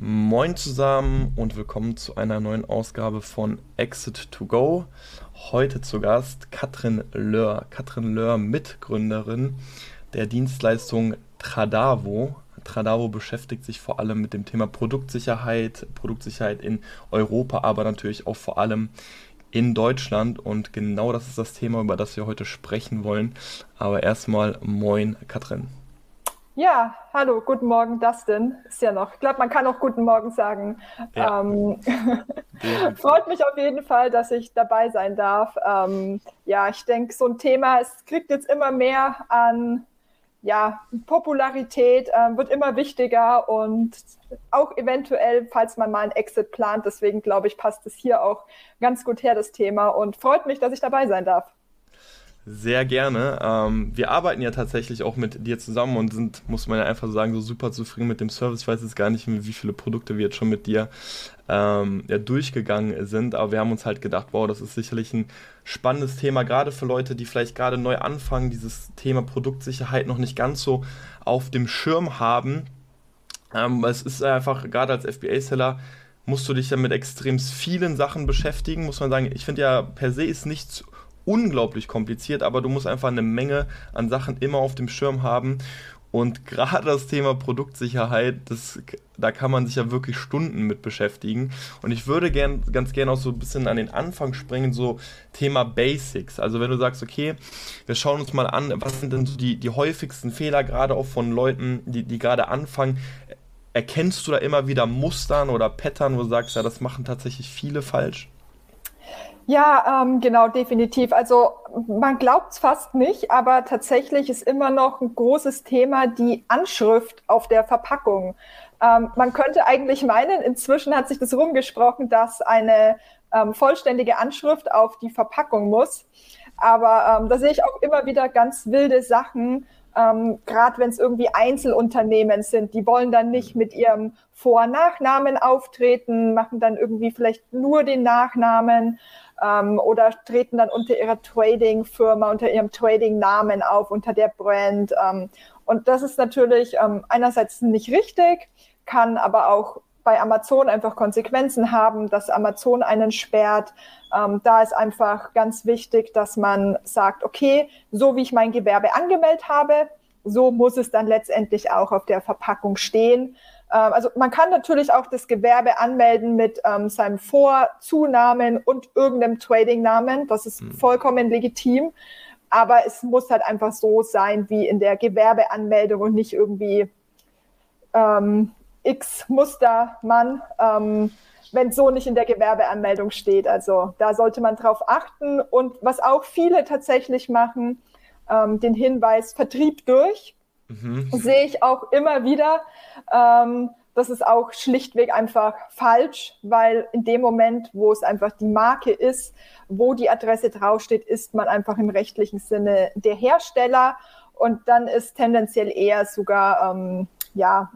Moin zusammen und willkommen zu einer neuen Ausgabe von Exit to Go. Heute zu Gast Katrin Löhr. Katrin Löhr, Mitgründerin der Dienstleistung Tradavo. Tradavo beschäftigt sich vor allem mit dem Thema Produktsicherheit, Produktsicherheit in Europa, aber natürlich auch vor allem in Deutschland. Und genau das ist das Thema, über das wir heute sprechen wollen. Aber erstmal moin, Katrin. Ja, hallo, guten Morgen, Dustin. Ist ja noch. Ich glaube, man kann auch guten Morgen sagen. Ja. Ähm, freut mich auf jeden Fall, dass ich dabei sein darf. Ähm, ja, ich denke, so ein Thema, es kriegt jetzt immer mehr an ja, Popularität, äh, wird immer wichtiger und auch eventuell, falls man mal einen Exit plant. Deswegen glaube ich, passt es hier auch ganz gut her, das Thema. Und freut mich, dass ich dabei sein darf. Sehr gerne. Ähm, wir arbeiten ja tatsächlich auch mit dir zusammen und sind, muss man ja einfach sagen, so super zufrieden mit dem Service. Ich weiß jetzt gar nicht, wie viele Produkte wir jetzt schon mit dir ähm, ja, durchgegangen sind, aber wir haben uns halt gedacht, wow, das ist sicherlich ein spannendes Thema, gerade für Leute, die vielleicht gerade neu anfangen, dieses Thema Produktsicherheit noch nicht ganz so auf dem Schirm haben. Ähm, es ist einfach, gerade als FBA-Seller, musst du dich ja mit extrem vielen Sachen beschäftigen, muss man sagen. Ich finde ja, per se ist nichts unglaublich kompliziert, aber du musst einfach eine Menge an Sachen immer auf dem Schirm haben. Und gerade das Thema Produktsicherheit, das, da kann man sich ja wirklich Stunden mit beschäftigen. Und ich würde gern, ganz gerne auch so ein bisschen an den Anfang springen, so Thema Basics. Also wenn du sagst, okay, wir schauen uns mal an, was sind denn so die, die häufigsten Fehler, gerade auch von Leuten, die, die gerade anfangen. Erkennst du da immer wieder Mustern oder Pattern, wo du sagst, ja, das machen tatsächlich viele falsch? Ja, ähm, genau, definitiv. Also man glaubt es fast nicht, aber tatsächlich ist immer noch ein großes Thema die Anschrift auf der Verpackung. Ähm, man könnte eigentlich meinen, inzwischen hat sich das rumgesprochen, dass eine ähm, vollständige Anschrift auf die Verpackung muss. Aber ähm, da sehe ich auch immer wieder ganz wilde Sachen, ähm, gerade wenn es irgendwie Einzelunternehmen sind, die wollen dann nicht mit ihrem Vor- und Nachnamen auftreten, machen dann irgendwie vielleicht nur den Nachnamen ähm, oder treten dann unter ihrer Trading-Firma, unter ihrem Trading-Namen auf, unter der Brand. Ähm, und das ist natürlich ähm, einerseits nicht richtig, kann aber auch bei Amazon einfach Konsequenzen haben, dass Amazon einen sperrt. Ähm, da ist einfach ganz wichtig, dass man sagt, okay, so wie ich mein Gewerbe angemeldet habe, so muss es dann letztendlich auch auf der Verpackung stehen. Ähm, also man kann natürlich auch das Gewerbe anmelden mit ähm, seinem Vor-, Zunamen und irgendeinem Trading-Namen. Das ist mhm. vollkommen legitim. Aber es muss halt einfach so sein wie in der Gewerbeanmeldung und nicht irgendwie ähm, X Mustermann, ähm, wenn so nicht in der Gewerbeanmeldung steht. Also da sollte man drauf achten. Und was auch viele tatsächlich machen, ähm, den Hinweis Vertrieb durch. Mhm. Sehe ich auch immer wieder. Ähm, das ist auch schlichtweg einfach falsch, weil in dem Moment, wo es einfach die Marke ist, wo die Adresse draufsteht, ist man einfach im rechtlichen Sinne der Hersteller und dann ist tendenziell eher sogar ähm, ja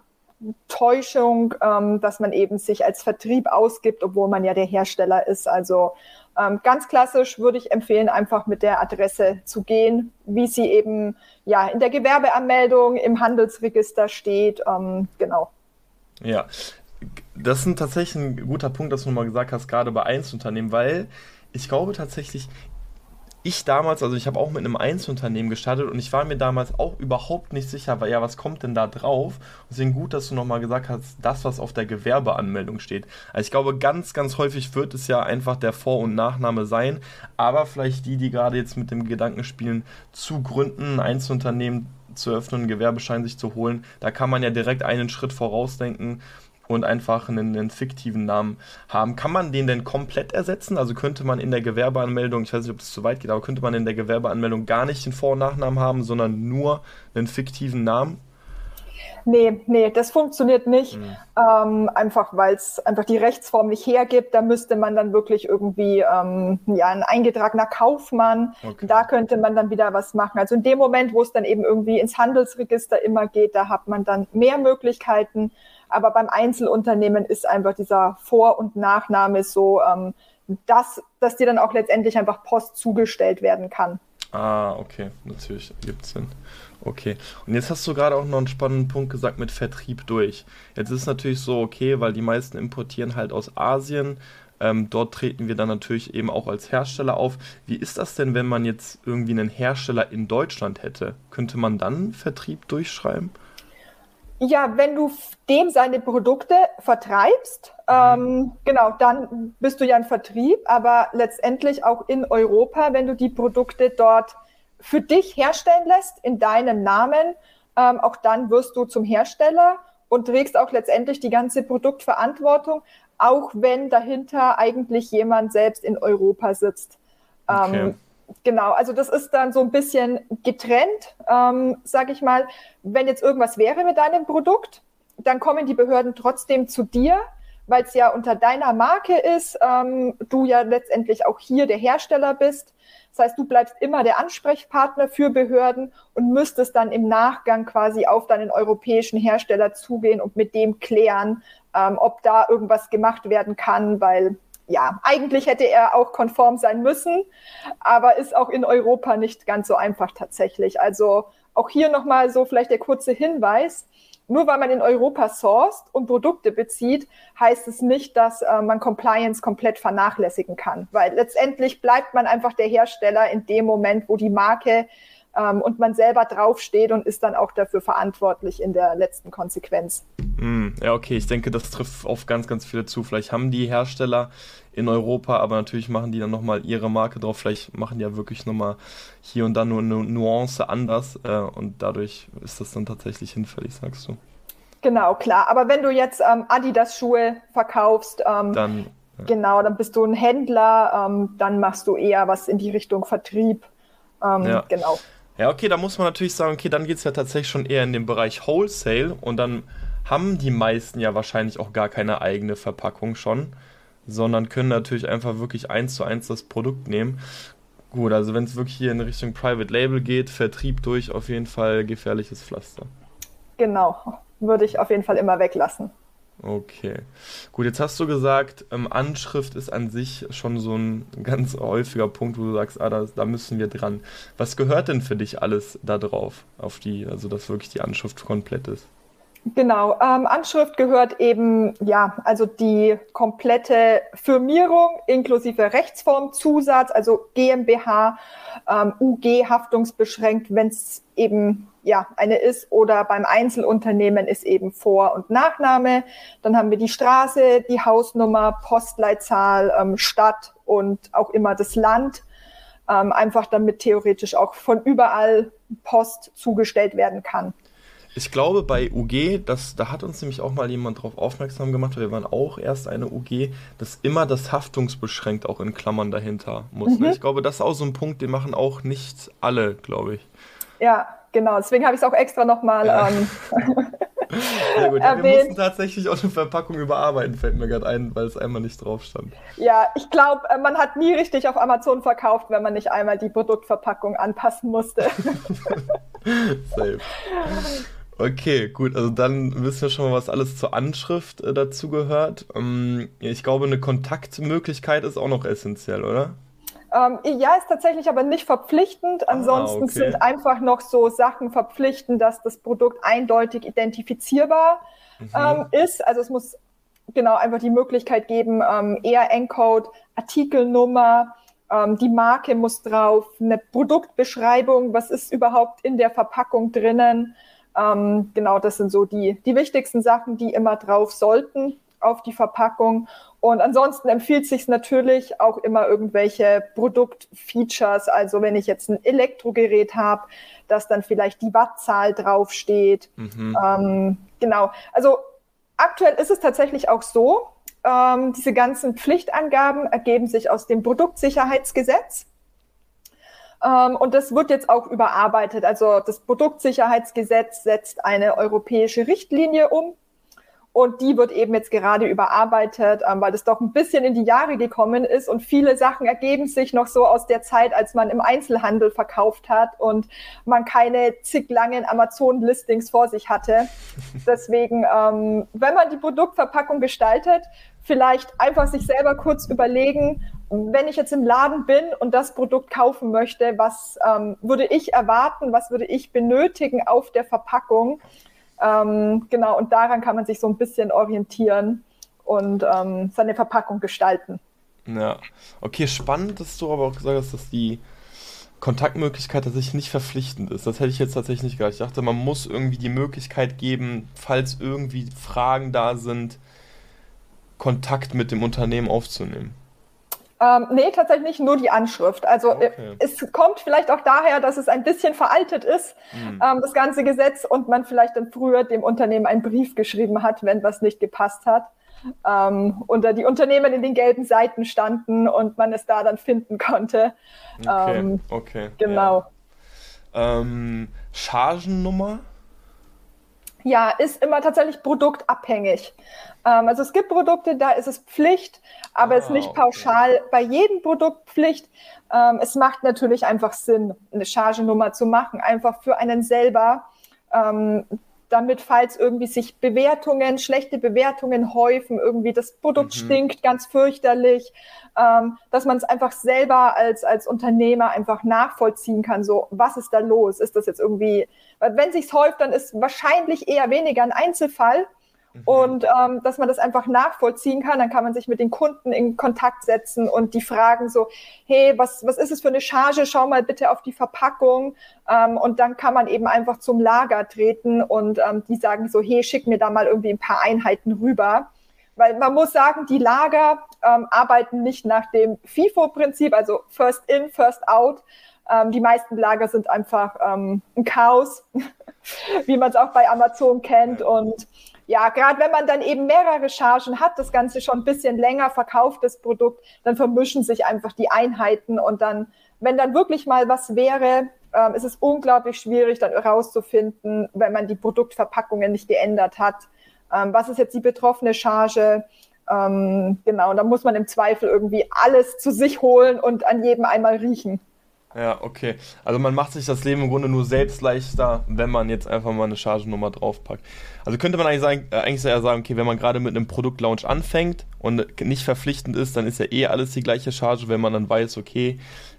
Täuschung, ähm, dass man eben sich als Vertrieb ausgibt, obwohl man ja der Hersteller ist. Also ähm, ganz klassisch würde ich empfehlen, einfach mit der Adresse zu gehen, wie sie eben ja in der Gewerbeanmeldung im Handelsregister steht. Ähm, genau. Ja, das ist tatsächlich ein guter Punkt, dass du nochmal gesagt hast, gerade bei Einzelunternehmen, weil ich glaube tatsächlich, ich damals, also ich habe auch mit einem Einzelunternehmen gestartet und ich war mir damals auch überhaupt nicht sicher, weil ja, was kommt denn da drauf? Deswegen gut, dass du nochmal gesagt hast, das, was auf der Gewerbeanmeldung steht. Also ich glaube, ganz, ganz häufig wird es ja einfach der Vor- und Nachname sein, aber vielleicht die, die gerade jetzt mit dem Gedanken spielen, zu gründen, ein Einzelunternehmen zu öffnen, einen Gewerbeschein sich zu holen, da kann man ja direkt einen Schritt vorausdenken und einfach einen, einen, fiktiven Namen haben. Kann man den denn komplett ersetzen? Also könnte man in der Gewerbeanmeldung, ich weiß nicht, ob das zu weit geht, aber könnte man in der Gewerbeanmeldung gar nicht den Vor- und Nachnamen haben, sondern nur einen fiktiven Namen? Nee, nee, das funktioniert nicht. Mhm. Ähm, einfach weil es einfach die Rechtsform nicht hergibt. Da müsste man dann wirklich irgendwie ähm, ja, ein eingetragener Kaufmann. Okay. Da könnte man dann wieder was machen. Also in dem Moment, wo es dann eben irgendwie ins Handelsregister immer geht, da hat man dann mehr Möglichkeiten. Aber beim Einzelunternehmen ist einfach dieser Vor- und Nachname so, ähm, dass, dass dir dann auch letztendlich einfach Post zugestellt werden kann. Ah, okay, natürlich gibt es Sinn. Okay. Und jetzt hast du gerade auch noch einen spannenden Punkt gesagt mit Vertrieb durch. Jetzt ist es natürlich so, okay, weil die meisten importieren halt aus Asien. Ähm, dort treten wir dann natürlich eben auch als Hersteller auf. Wie ist das denn, wenn man jetzt irgendwie einen Hersteller in Deutschland hätte? Könnte man dann Vertrieb durchschreiben? Ja, wenn du dem seine Produkte vertreibst, mhm. ähm, genau, dann bist du ja ein Vertrieb, aber letztendlich auch in Europa, wenn du die Produkte dort für dich herstellen lässt in deinem Namen, ähm, auch dann wirst du zum Hersteller und trägst auch letztendlich die ganze Produktverantwortung, auch wenn dahinter eigentlich jemand selbst in Europa sitzt. Ähm, okay. Genau, also das ist dann so ein bisschen getrennt, ähm, sage ich mal. Wenn jetzt irgendwas wäre mit deinem Produkt, dann kommen die Behörden trotzdem zu dir, weil es ja unter deiner Marke ist, ähm, du ja letztendlich auch hier der Hersteller bist. Das heißt, du bleibst immer der Ansprechpartner für Behörden und müsstest dann im Nachgang quasi auf deinen europäischen Hersteller zugehen und mit dem klären, ähm, ob da irgendwas gemacht werden kann, weil ja, eigentlich hätte er auch konform sein müssen, aber ist auch in Europa nicht ganz so einfach tatsächlich. Also auch hier nochmal so vielleicht der kurze Hinweis. Nur weil man in Europa sourced und Produkte bezieht, heißt es nicht, dass äh, man Compliance komplett vernachlässigen kann, weil letztendlich bleibt man einfach der Hersteller in dem Moment, wo die Marke ähm, und man selber draufsteht und ist dann auch dafür verantwortlich in der letzten Konsequenz. Mm, ja, okay, ich denke, das trifft auf ganz, ganz viele zu. Vielleicht haben die Hersteller in Europa, aber natürlich machen die dann nochmal ihre Marke drauf. Vielleicht machen die ja wirklich nochmal hier und da nur eine Nuance anders äh, und dadurch ist das dann tatsächlich hinfällig, sagst du. Genau, klar. Aber wenn du jetzt ähm, Adidas-Schuhe verkaufst, ähm, dann, ja. genau, dann bist du ein Händler, ähm, dann machst du eher was in die Richtung Vertrieb. Ähm, ja. Genau. Ja, okay, da muss man natürlich sagen, okay, dann geht es ja tatsächlich schon eher in den Bereich Wholesale und dann haben die meisten ja wahrscheinlich auch gar keine eigene Verpackung schon sondern können natürlich einfach wirklich eins zu eins das Produkt nehmen. Gut, also wenn es wirklich hier in Richtung Private Label geht, Vertrieb durch, auf jeden Fall gefährliches Pflaster. Genau, würde ich auf jeden Fall immer weglassen. Okay. Gut, jetzt hast du gesagt, ähm, Anschrift ist an sich schon so ein ganz häufiger Punkt, wo du sagst, ah, da, da müssen wir dran. Was gehört denn für dich alles da drauf, auf die, also dass wirklich die Anschrift komplett ist? Genau, ähm, Anschrift gehört eben, ja, also die komplette Firmierung inklusive Rechtsformzusatz, also GmbH, ähm, UG haftungsbeschränkt, wenn es eben ja eine ist oder beim Einzelunternehmen ist eben Vor- und Nachname. Dann haben wir die Straße, die Hausnummer, Postleitzahl, ähm, Stadt und auch immer das Land. Ähm, einfach damit theoretisch auch von überall Post zugestellt werden kann. Ich glaube, bei UG, das, da hat uns nämlich auch mal jemand darauf aufmerksam gemacht, wir waren auch erst eine UG, dass immer das haftungsbeschränkt auch in Klammern dahinter muss. Ne? Mhm. Ich glaube, das ist auch so ein Punkt, den machen auch nicht alle, glaube ich. Ja, genau. Deswegen habe ich es auch extra nochmal ja. ähm, Sehr gut. Ja, wir mussten tatsächlich auch eine Verpackung überarbeiten, fällt mir gerade ein, weil es einmal nicht drauf stand. Ja, ich glaube, äh, man hat nie richtig auf Amazon verkauft, wenn man nicht einmal die Produktverpackung anpassen musste. Safe. Okay, gut, also dann wissen wir schon mal, was alles zur Anschrift äh, dazu gehört. Ähm, ich glaube, eine Kontaktmöglichkeit ist auch noch essentiell, oder? Ähm, ja, ist tatsächlich aber nicht verpflichtend. Ah, Ansonsten ah, okay. sind einfach noch so Sachen verpflichtend, dass das Produkt eindeutig identifizierbar mhm. ähm, ist. Also es muss genau einfach die Möglichkeit geben, ähm, ERN-Code, Artikelnummer, ähm, die Marke muss drauf, eine Produktbeschreibung, was ist überhaupt in der Verpackung drinnen. Ähm, genau, das sind so die, die wichtigsten Sachen, die immer drauf sollten auf die Verpackung. Und ansonsten empfiehlt sich natürlich auch immer irgendwelche Produktfeatures. Also wenn ich jetzt ein Elektrogerät habe, dass dann vielleicht die Wattzahl draufsteht. Mhm. Ähm, genau. Also aktuell ist es tatsächlich auch so, ähm, diese ganzen Pflichtangaben ergeben sich aus dem Produktsicherheitsgesetz. Ähm, und das wird jetzt auch überarbeitet. Also das Produktsicherheitsgesetz setzt eine europäische Richtlinie um. Und die wird eben jetzt gerade überarbeitet, ähm, weil das doch ein bisschen in die Jahre gekommen ist und viele Sachen ergeben sich noch so aus der Zeit, als man im Einzelhandel verkauft hat und man keine zig langen Amazon-Listings vor sich hatte. Deswegen, ähm, wenn man die Produktverpackung gestaltet, vielleicht einfach sich selber kurz überlegen, wenn ich jetzt im Laden bin und das Produkt kaufen möchte, was ähm, würde ich erwarten, was würde ich benötigen auf der Verpackung? Ähm, genau, und daran kann man sich so ein bisschen orientieren und ähm, seine Verpackung gestalten. Ja, okay, spannend, dass du aber auch gesagt hast, dass die Kontaktmöglichkeit tatsächlich nicht verpflichtend ist. Das hätte ich jetzt tatsächlich nicht gedacht. Ich dachte, man muss irgendwie die Möglichkeit geben, falls irgendwie Fragen da sind, Kontakt mit dem Unternehmen aufzunehmen. Ähm, nee, tatsächlich nicht nur die Anschrift. Also äh, okay. es kommt vielleicht auch daher, dass es ein bisschen veraltet ist, mhm. ähm, das ganze Gesetz, und man vielleicht dann früher dem Unternehmen einen Brief geschrieben hat, wenn was nicht gepasst hat. Ähm, und die Unternehmen in den gelben Seiten standen und man es da dann finden konnte. Okay, ähm, okay. Genau. Ja. Ähm, Chargennummer? Ja, ist immer tatsächlich produktabhängig. Ähm, also es gibt Produkte, da ist es Pflicht, aber es ah, ist nicht pauschal okay. bei jedem Produkt Pflicht. Ähm, es macht natürlich einfach Sinn, eine Chargennummer zu machen, einfach für einen selber, ähm, damit, falls irgendwie sich Bewertungen, schlechte Bewertungen häufen, irgendwie das Produkt mhm. stinkt ganz fürchterlich, ähm, dass man es einfach selber als, als Unternehmer einfach nachvollziehen kann, so, was ist da los? Ist das jetzt irgendwie, wenn sich's häuft, dann ist wahrscheinlich eher weniger ein Einzelfall, Mhm. Und ähm, dass man das einfach nachvollziehen kann, dann kann man sich mit den Kunden in Kontakt setzen und die fragen so, hey, was, was ist es für eine Charge? Schau mal bitte auf die Verpackung. Ähm, und dann kann man eben einfach zum Lager treten und ähm, die sagen so, hey, schick mir da mal irgendwie ein paar Einheiten rüber. Weil man muss sagen, die Lager ähm, arbeiten nicht nach dem FIFO-Prinzip, also First In, First Out. Ähm, die meisten Lager sind einfach ähm, ein Chaos, wie man es auch bei Amazon kennt. Und ja, gerade wenn man dann eben mehrere Chargen hat, das Ganze schon ein bisschen länger verkauft, das Produkt, dann vermischen sich einfach die Einheiten und dann, wenn dann wirklich mal was wäre, ähm, ist es unglaublich schwierig, dann herauszufinden, wenn man die Produktverpackungen nicht geändert hat. Ähm, was ist jetzt die betroffene Charge? Ähm, genau, und da muss man im Zweifel irgendwie alles zu sich holen und an jedem einmal riechen. Ja, okay. Also man macht sich das Leben im Grunde nur selbst leichter, wenn man jetzt einfach mal eine Chargennummer draufpackt. Also könnte man eigentlich sagen, äh, eigentlich eher sagen, okay, wenn man gerade mit einem Produktlaunch anfängt und nicht verpflichtend ist, dann ist ja eh alles die gleiche Charge. Wenn man dann weiß, okay,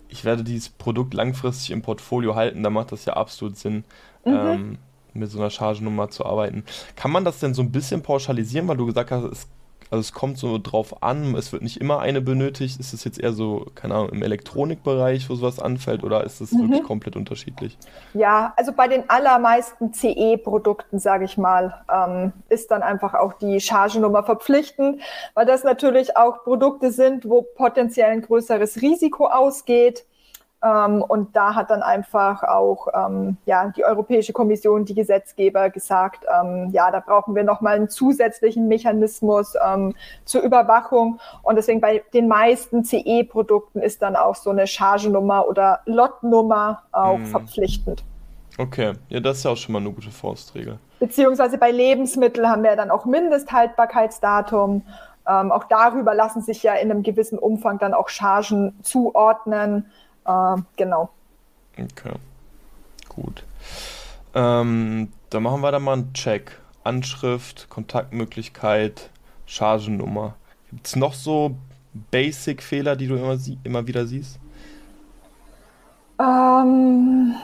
ich werde dieses Produkt langfristig im Portfolio halten, dann macht das ja absolut Sinn. Mhm. Ähm, mit so einer Chargennummer zu arbeiten. Kann man das denn so ein bisschen pauschalisieren, weil du gesagt hast, es also es kommt so drauf an, es wird nicht immer eine benötigt. Ist es jetzt eher so, keine Ahnung, im Elektronikbereich, wo sowas anfällt, oder ist es mhm. wirklich komplett unterschiedlich? Ja, also bei den allermeisten CE-Produkten, sage ich mal, ähm, ist dann einfach auch die Chargennummer verpflichtend, weil das natürlich auch Produkte sind, wo potenziell ein größeres Risiko ausgeht. Ähm, und da hat dann einfach auch ähm, ja, die Europäische Kommission, die Gesetzgeber gesagt, ähm, ja, da brauchen wir nochmal einen zusätzlichen Mechanismus zur Überwachung. Und deswegen bei den meisten CE-Produkten ist dann auch so eine Chargennummer oder Lotnummer auch hm. verpflichtend. Okay, ja, das ist ja auch schon mal eine gute Faustregel. Beziehungsweise bei Lebensmitteln haben wir dann auch Mindesthaltbarkeitsdatum. Ähm, auch darüber lassen sich ja in einem gewissen Umfang dann auch Chargen zuordnen. Äh, genau. Okay, gut. Ähm, dann machen wir da mal einen Check. Anschrift, Kontaktmöglichkeit, Chargennummer. Gibt es noch so Basic-Fehler, die du immer, immer wieder siehst? Ähm,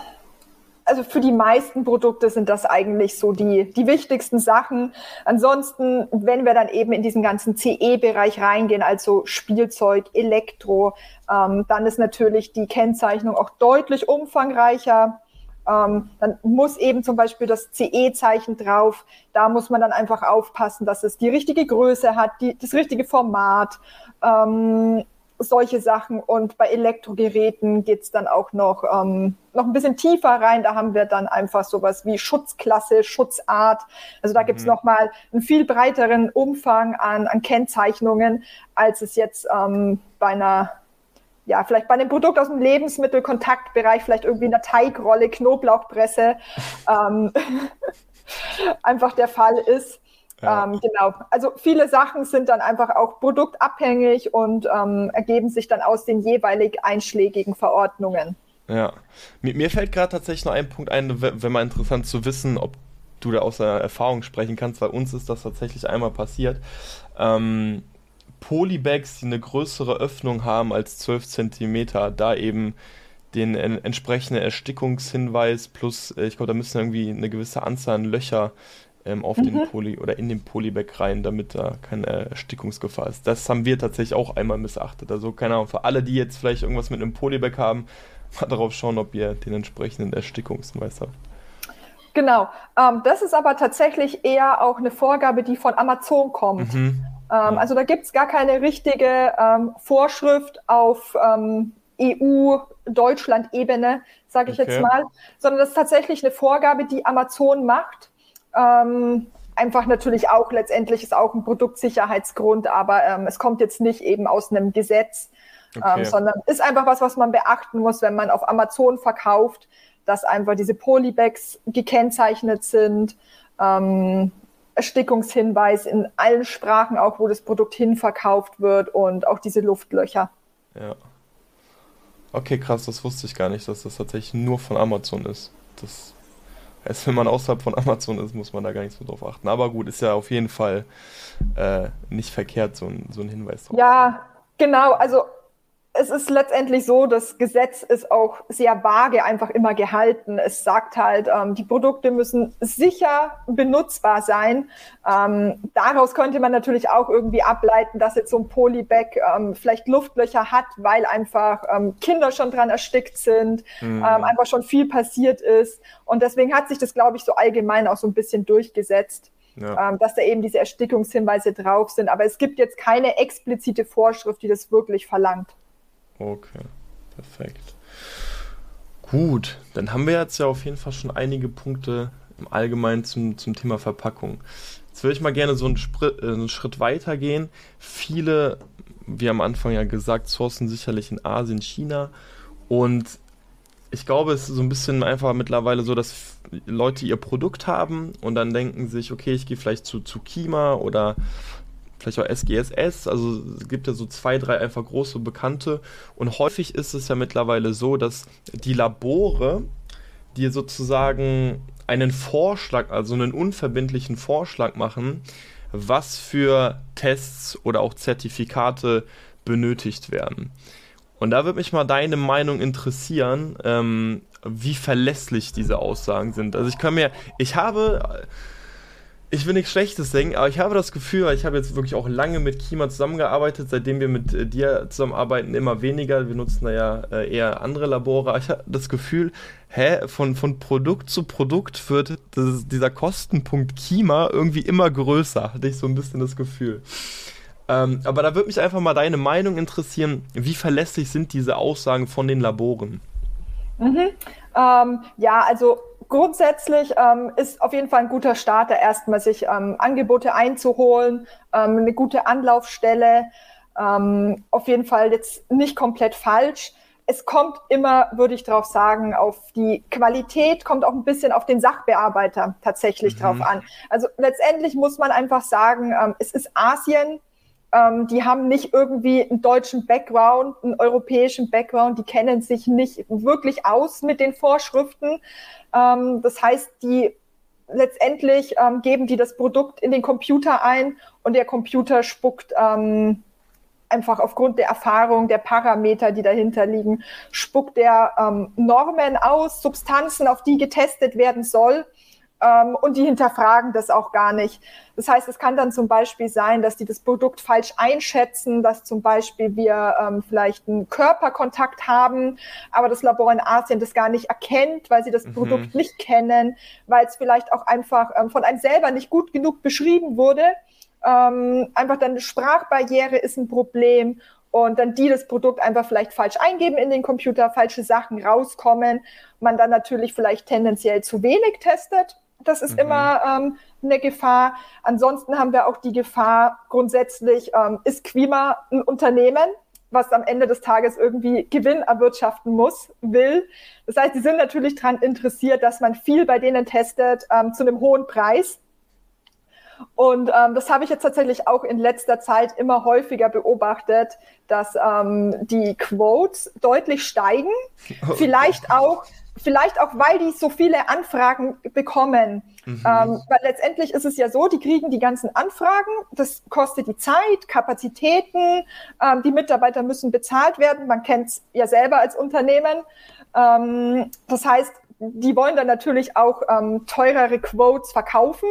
also für die meisten Produkte sind das eigentlich so die, die wichtigsten Sachen. Ansonsten, wenn wir dann eben in diesen ganzen CE-Bereich reingehen, also Spielzeug, Elektro, ähm, dann ist natürlich die Kennzeichnung auch deutlich umfangreicher. Ähm, dann muss eben zum Beispiel das CE-Zeichen drauf. Da muss man dann einfach aufpassen, dass es die richtige Größe hat, die, das richtige Format. Ähm, solche Sachen. Und bei Elektrogeräten geht's dann auch noch, ähm, noch ein bisschen tiefer rein. Da haben wir dann einfach sowas wie Schutzklasse, Schutzart. Also da gibt's mhm. noch mal einen viel breiteren Umfang an, an Kennzeichnungen, als es jetzt ähm, bei einer ja, vielleicht bei einem Produkt aus dem Lebensmittelkontaktbereich, vielleicht irgendwie eine Teigrolle, Knoblauchpresse, ähm, einfach der Fall ist. Ja. Ähm, genau. Also viele Sachen sind dann einfach auch produktabhängig und ähm, ergeben sich dann aus den jeweilig einschlägigen Verordnungen. Ja. Mir, mir fällt gerade tatsächlich noch ein Punkt ein, wenn mal interessant zu wissen, ob du da aus deiner Erfahrung sprechen kannst, weil uns ist das tatsächlich einmal passiert. Ähm, Polybags, die eine größere Öffnung haben als 12 cm, da eben den en entsprechenden Erstickungshinweis plus, äh, ich glaube, da müssen irgendwie eine gewisse Anzahl an Löcher ähm, auf mhm. den Poly oder in den Polybag rein, damit da keine Erstickungsgefahr ist. Das haben wir tatsächlich auch einmal missachtet. Also keine Ahnung, für alle, die jetzt vielleicht irgendwas mit einem Polybag haben, mal darauf schauen, ob ihr den entsprechenden Erstickungshinweis habt. Genau. Ähm, das ist aber tatsächlich eher auch eine Vorgabe, die von Amazon kommt. Mhm. Ähm, also da gibt es gar keine richtige ähm, Vorschrift auf ähm, EU-Deutschland-Ebene, sage ich okay. jetzt mal, sondern das ist tatsächlich eine Vorgabe, die Amazon macht. Ähm, einfach natürlich auch letztendlich ist auch ein Produktsicherheitsgrund, aber ähm, es kommt jetzt nicht eben aus einem Gesetz, ähm, okay. sondern ist einfach was, was man beachten muss, wenn man auf Amazon verkauft, dass einfach diese Polybags gekennzeichnet sind. Ähm, Erstickungshinweis in allen Sprachen, auch wo das Produkt hinverkauft wird und auch diese Luftlöcher. Ja. Okay, krass, das wusste ich gar nicht, dass das tatsächlich nur von Amazon ist. Das heißt, wenn man außerhalb von Amazon ist, muss man da gar nicht so drauf achten. Aber gut, ist ja auf jeden Fall äh, nicht verkehrt, so ein, so ein Hinweis drauf. Ja, genau. Also es ist letztendlich so, das Gesetz ist auch sehr vage einfach immer gehalten. Es sagt halt, ähm, die Produkte müssen sicher benutzbar sein. Ähm, daraus könnte man natürlich auch irgendwie ableiten, dass jetzt so ein Polybag ähm, vielleicht Luftlöcher hat, weil einfach ähm, Kinder schon dran erstickt sind, mhm. Ähm, einfach schon viel passiert ist. Und deswegen hat sich das, glaube ich, so allgemein auch so ein bisschen durchgesetzt. Ja. Ähm, dass da eben diese Erstickungshinweise drauf sind. Aber es gibt jetzt keine explizite Vorschrift, die das wirklich verlangt. Okay, perfekt. Gut, dann haben wir jetzt ja auf jeden Fall schon einige Punkte im Allgemeinen zum, zum Thema Verpackung. Jetzt würde ich mal gerne so einen, Sprit, äh, einen Schritt weiter gehen. Viele, wie am Anfang ja gesagt, sourcen sicherlich in Asien, China. Und ich glaube, es ist so ein bisschen einfach mittlerweile so, dass Leute ihr Produkt haben und dann denken sich, okay, ich gehe vielleicht zu, zu Kima oder vielleicht auch SGSS, also es gibt ja so zwei, drei einfach große Bekannte und häufig ist es ja mittlerweile so, dass die Labore dir sozusagen einen Vorschlag, also einen unverbindlichen Vorschlag machen, was für Tests oder auch Zertifikate benötigt werden. Und da würde mich mal deine Meinung interessieren, ähm, wie verlässlich diese Aussagen sind. Also ich kann mir, ich habe ich will nichts Schlechtes denken, aber ich habe das Gefühl, weil ich habe jetzt wirklich auch lange mit Kima zusammengearbeitet, seitdem wir mit äh, dir zusammenarbeiten, immer weniger. Wir nutzen da ja äh, eher andere Labore. Ich habe das Gefühl, hä, von, von Produkt zu Produkt wird das, dieser Kostenpunkt Kima irgendwie immer größer, hatte ich so ein bisschen das Gefühl. Ähm, aber da würde mich einfach mal deine Meinung interessieren. Wie verlässlich sind diese Aussagen von den Laboren? Mhm. Ähm, ja, also grundsätzlich ähm, ist auf jeden Fall ein guter Starter, erstmal sich ähm, Angebote einzuholen, ähm, eine gute Anlaufstelle. Ähm, auf jeden Fall jetzt nicht komplett falsch. Es kommt immer, würde ich darauf sagen, auf die Qualität, kommt auch ein bisschen auf den Sachbearbeiter tatsächlich mhm. drauf an. Also letztendlich muss man einfach sagen, ähm, es ist Asien, ähm, die haben nicht irgendwie einen deutschen Background, einen europäischen Background, die kennen sich nicht wirklich aus mit den Vorschriften. Ähm, das heißt, die letztendlich ähm, geben die das Produkt in den Computer ein und der Computer spuckt ähm, einfach aufgrund der Erfahrung, der Parameter, die dahinter liegen, spuckt der ähm, Normen aus, Substanzen, auf die getestet werden soll ähm, und die hinterfragen das auch gar nicht. Das heißt, es kann dann zum Beispiel sein, dass die das Produkt falsch einschätzen, dass zum Beispiel wir ähm, vielleicht einen Körperkontakt haben, aber das Labor in Asien das gar nicht erkennt, weil sie das mhm. Produkt nicht kennen, weil es vielleicht auch einfach ähm, von einem selber nicht gut genug beschrieben wurde. Ähm, einfach dann eine Sprachbarriere ist ein Problem und dann die das Produkt einfach vielleicht falsch eingeben in den Computer, falsche Sachen rauskommen, man dann natürlich vielleicht tendenziell zu wenig testet das ist mhm. immer ähm, eine Gefahr. Ansonsten haben wir auch die Gefahr, grundsätzlich ähm, ist Quima ein Unternehmen. was am Ende des Tages irgendwie Gewinn erwirtschaften muss, will. Das heißt, die sind natürlich daran interessiert, dass man viel bei denen testet ähm, zu einem hohen Preis. Und ähm, das habe ich jetzt tatsächlich auch in letzter Zeit immer häufiger beobachtet, dass ähm, die Quotes deutlich steigen. Vielleicht auch, vielleicht auch, weil die so viele Anfragen bekommen. Mhm. Ähm, weil letztendlich ist es ja so, die kriegen die ganzen Anfragen, das kostet die Zeit, Kapazitäten, ähm, die Mitarbeiter müssen bezahlt werden. Man kennt es ja selber als Unternehmen. Ähm, das heißt, die wollen dann natürlich auch ähm, teurere Quotes verkaufen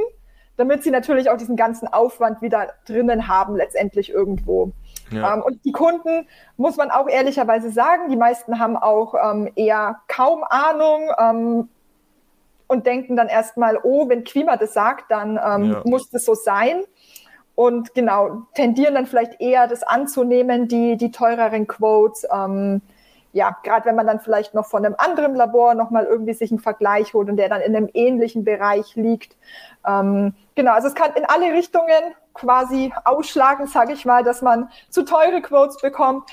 damit sie natürlich auch diesen ganzen Aufwand wieder drinnen haben, letztendlich irgendwo. Ja. Ähm, und die Kunden, muss man auch ehrlicherweise sagen, die meisten haben auch ähm, eher kaum Ahnung ähm, und denken dann erstmal, oh, wenn Klima das sagt, dann ähm, ja. muss das so sein. Und genau, tendieren dann vielleicht eher das anzunehmen, die, die teureren Quotes. Ja, gerade wenn man dann vielleicht noch von einem anderen Labor nochmal irgendwie sich einen Vergleich holt und der dann in einem ähnlichen Bereich liegt. Ähm, genau, also es kann in alle Richtungen quasi ausschlagen, sage ich mal, dass man zu teure Quotes bekommt,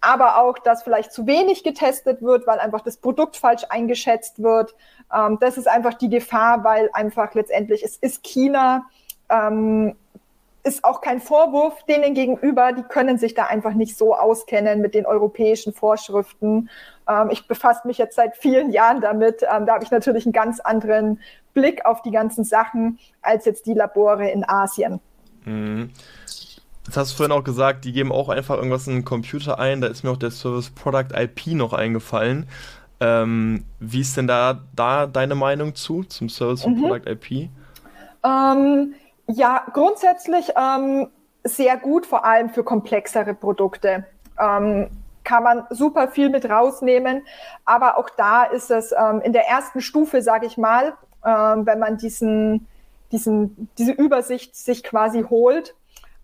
aber auch, dass vielleicht zu wenig getestet wird, weil einfach das Produkt falsch eingeschätzt wird. Ähm, das ist einfach die Gefahr, weil einfach letztendlich es ist China. Ähm, ist auch kein Vorwurf denen gegenüber, die können sich da einfach nicht so auskennen mit den europäischen Vorschriften. Ähm, ich befasse mich jetzt seit vielen Jahren damit. Ähm, da habe ich natürlich einen ganz anderen Blick auf die ganzen Sachen als jetzt die Labore in Asien. Mhm. Jetzt hast du vorhin auch gesagt, die geben auch einfach irgendwas in den Computer ein. Da ist mir auch der Service Product IP noch eingefallen. Ähm, wie ist denn da, da deine Meinung zu, zum Service mhm. Product IP? Ähm, ja, grundsätzlich ähm, sehr gut, vor allem für komplexere Produkte. Ähm, kann man super viel mit rausnehmen, aber auch da ist es ähm, in der ersten Stufe, sage ich mal, ähm, wenn man diesen, diesen, diese Übersicht sich quasi holt,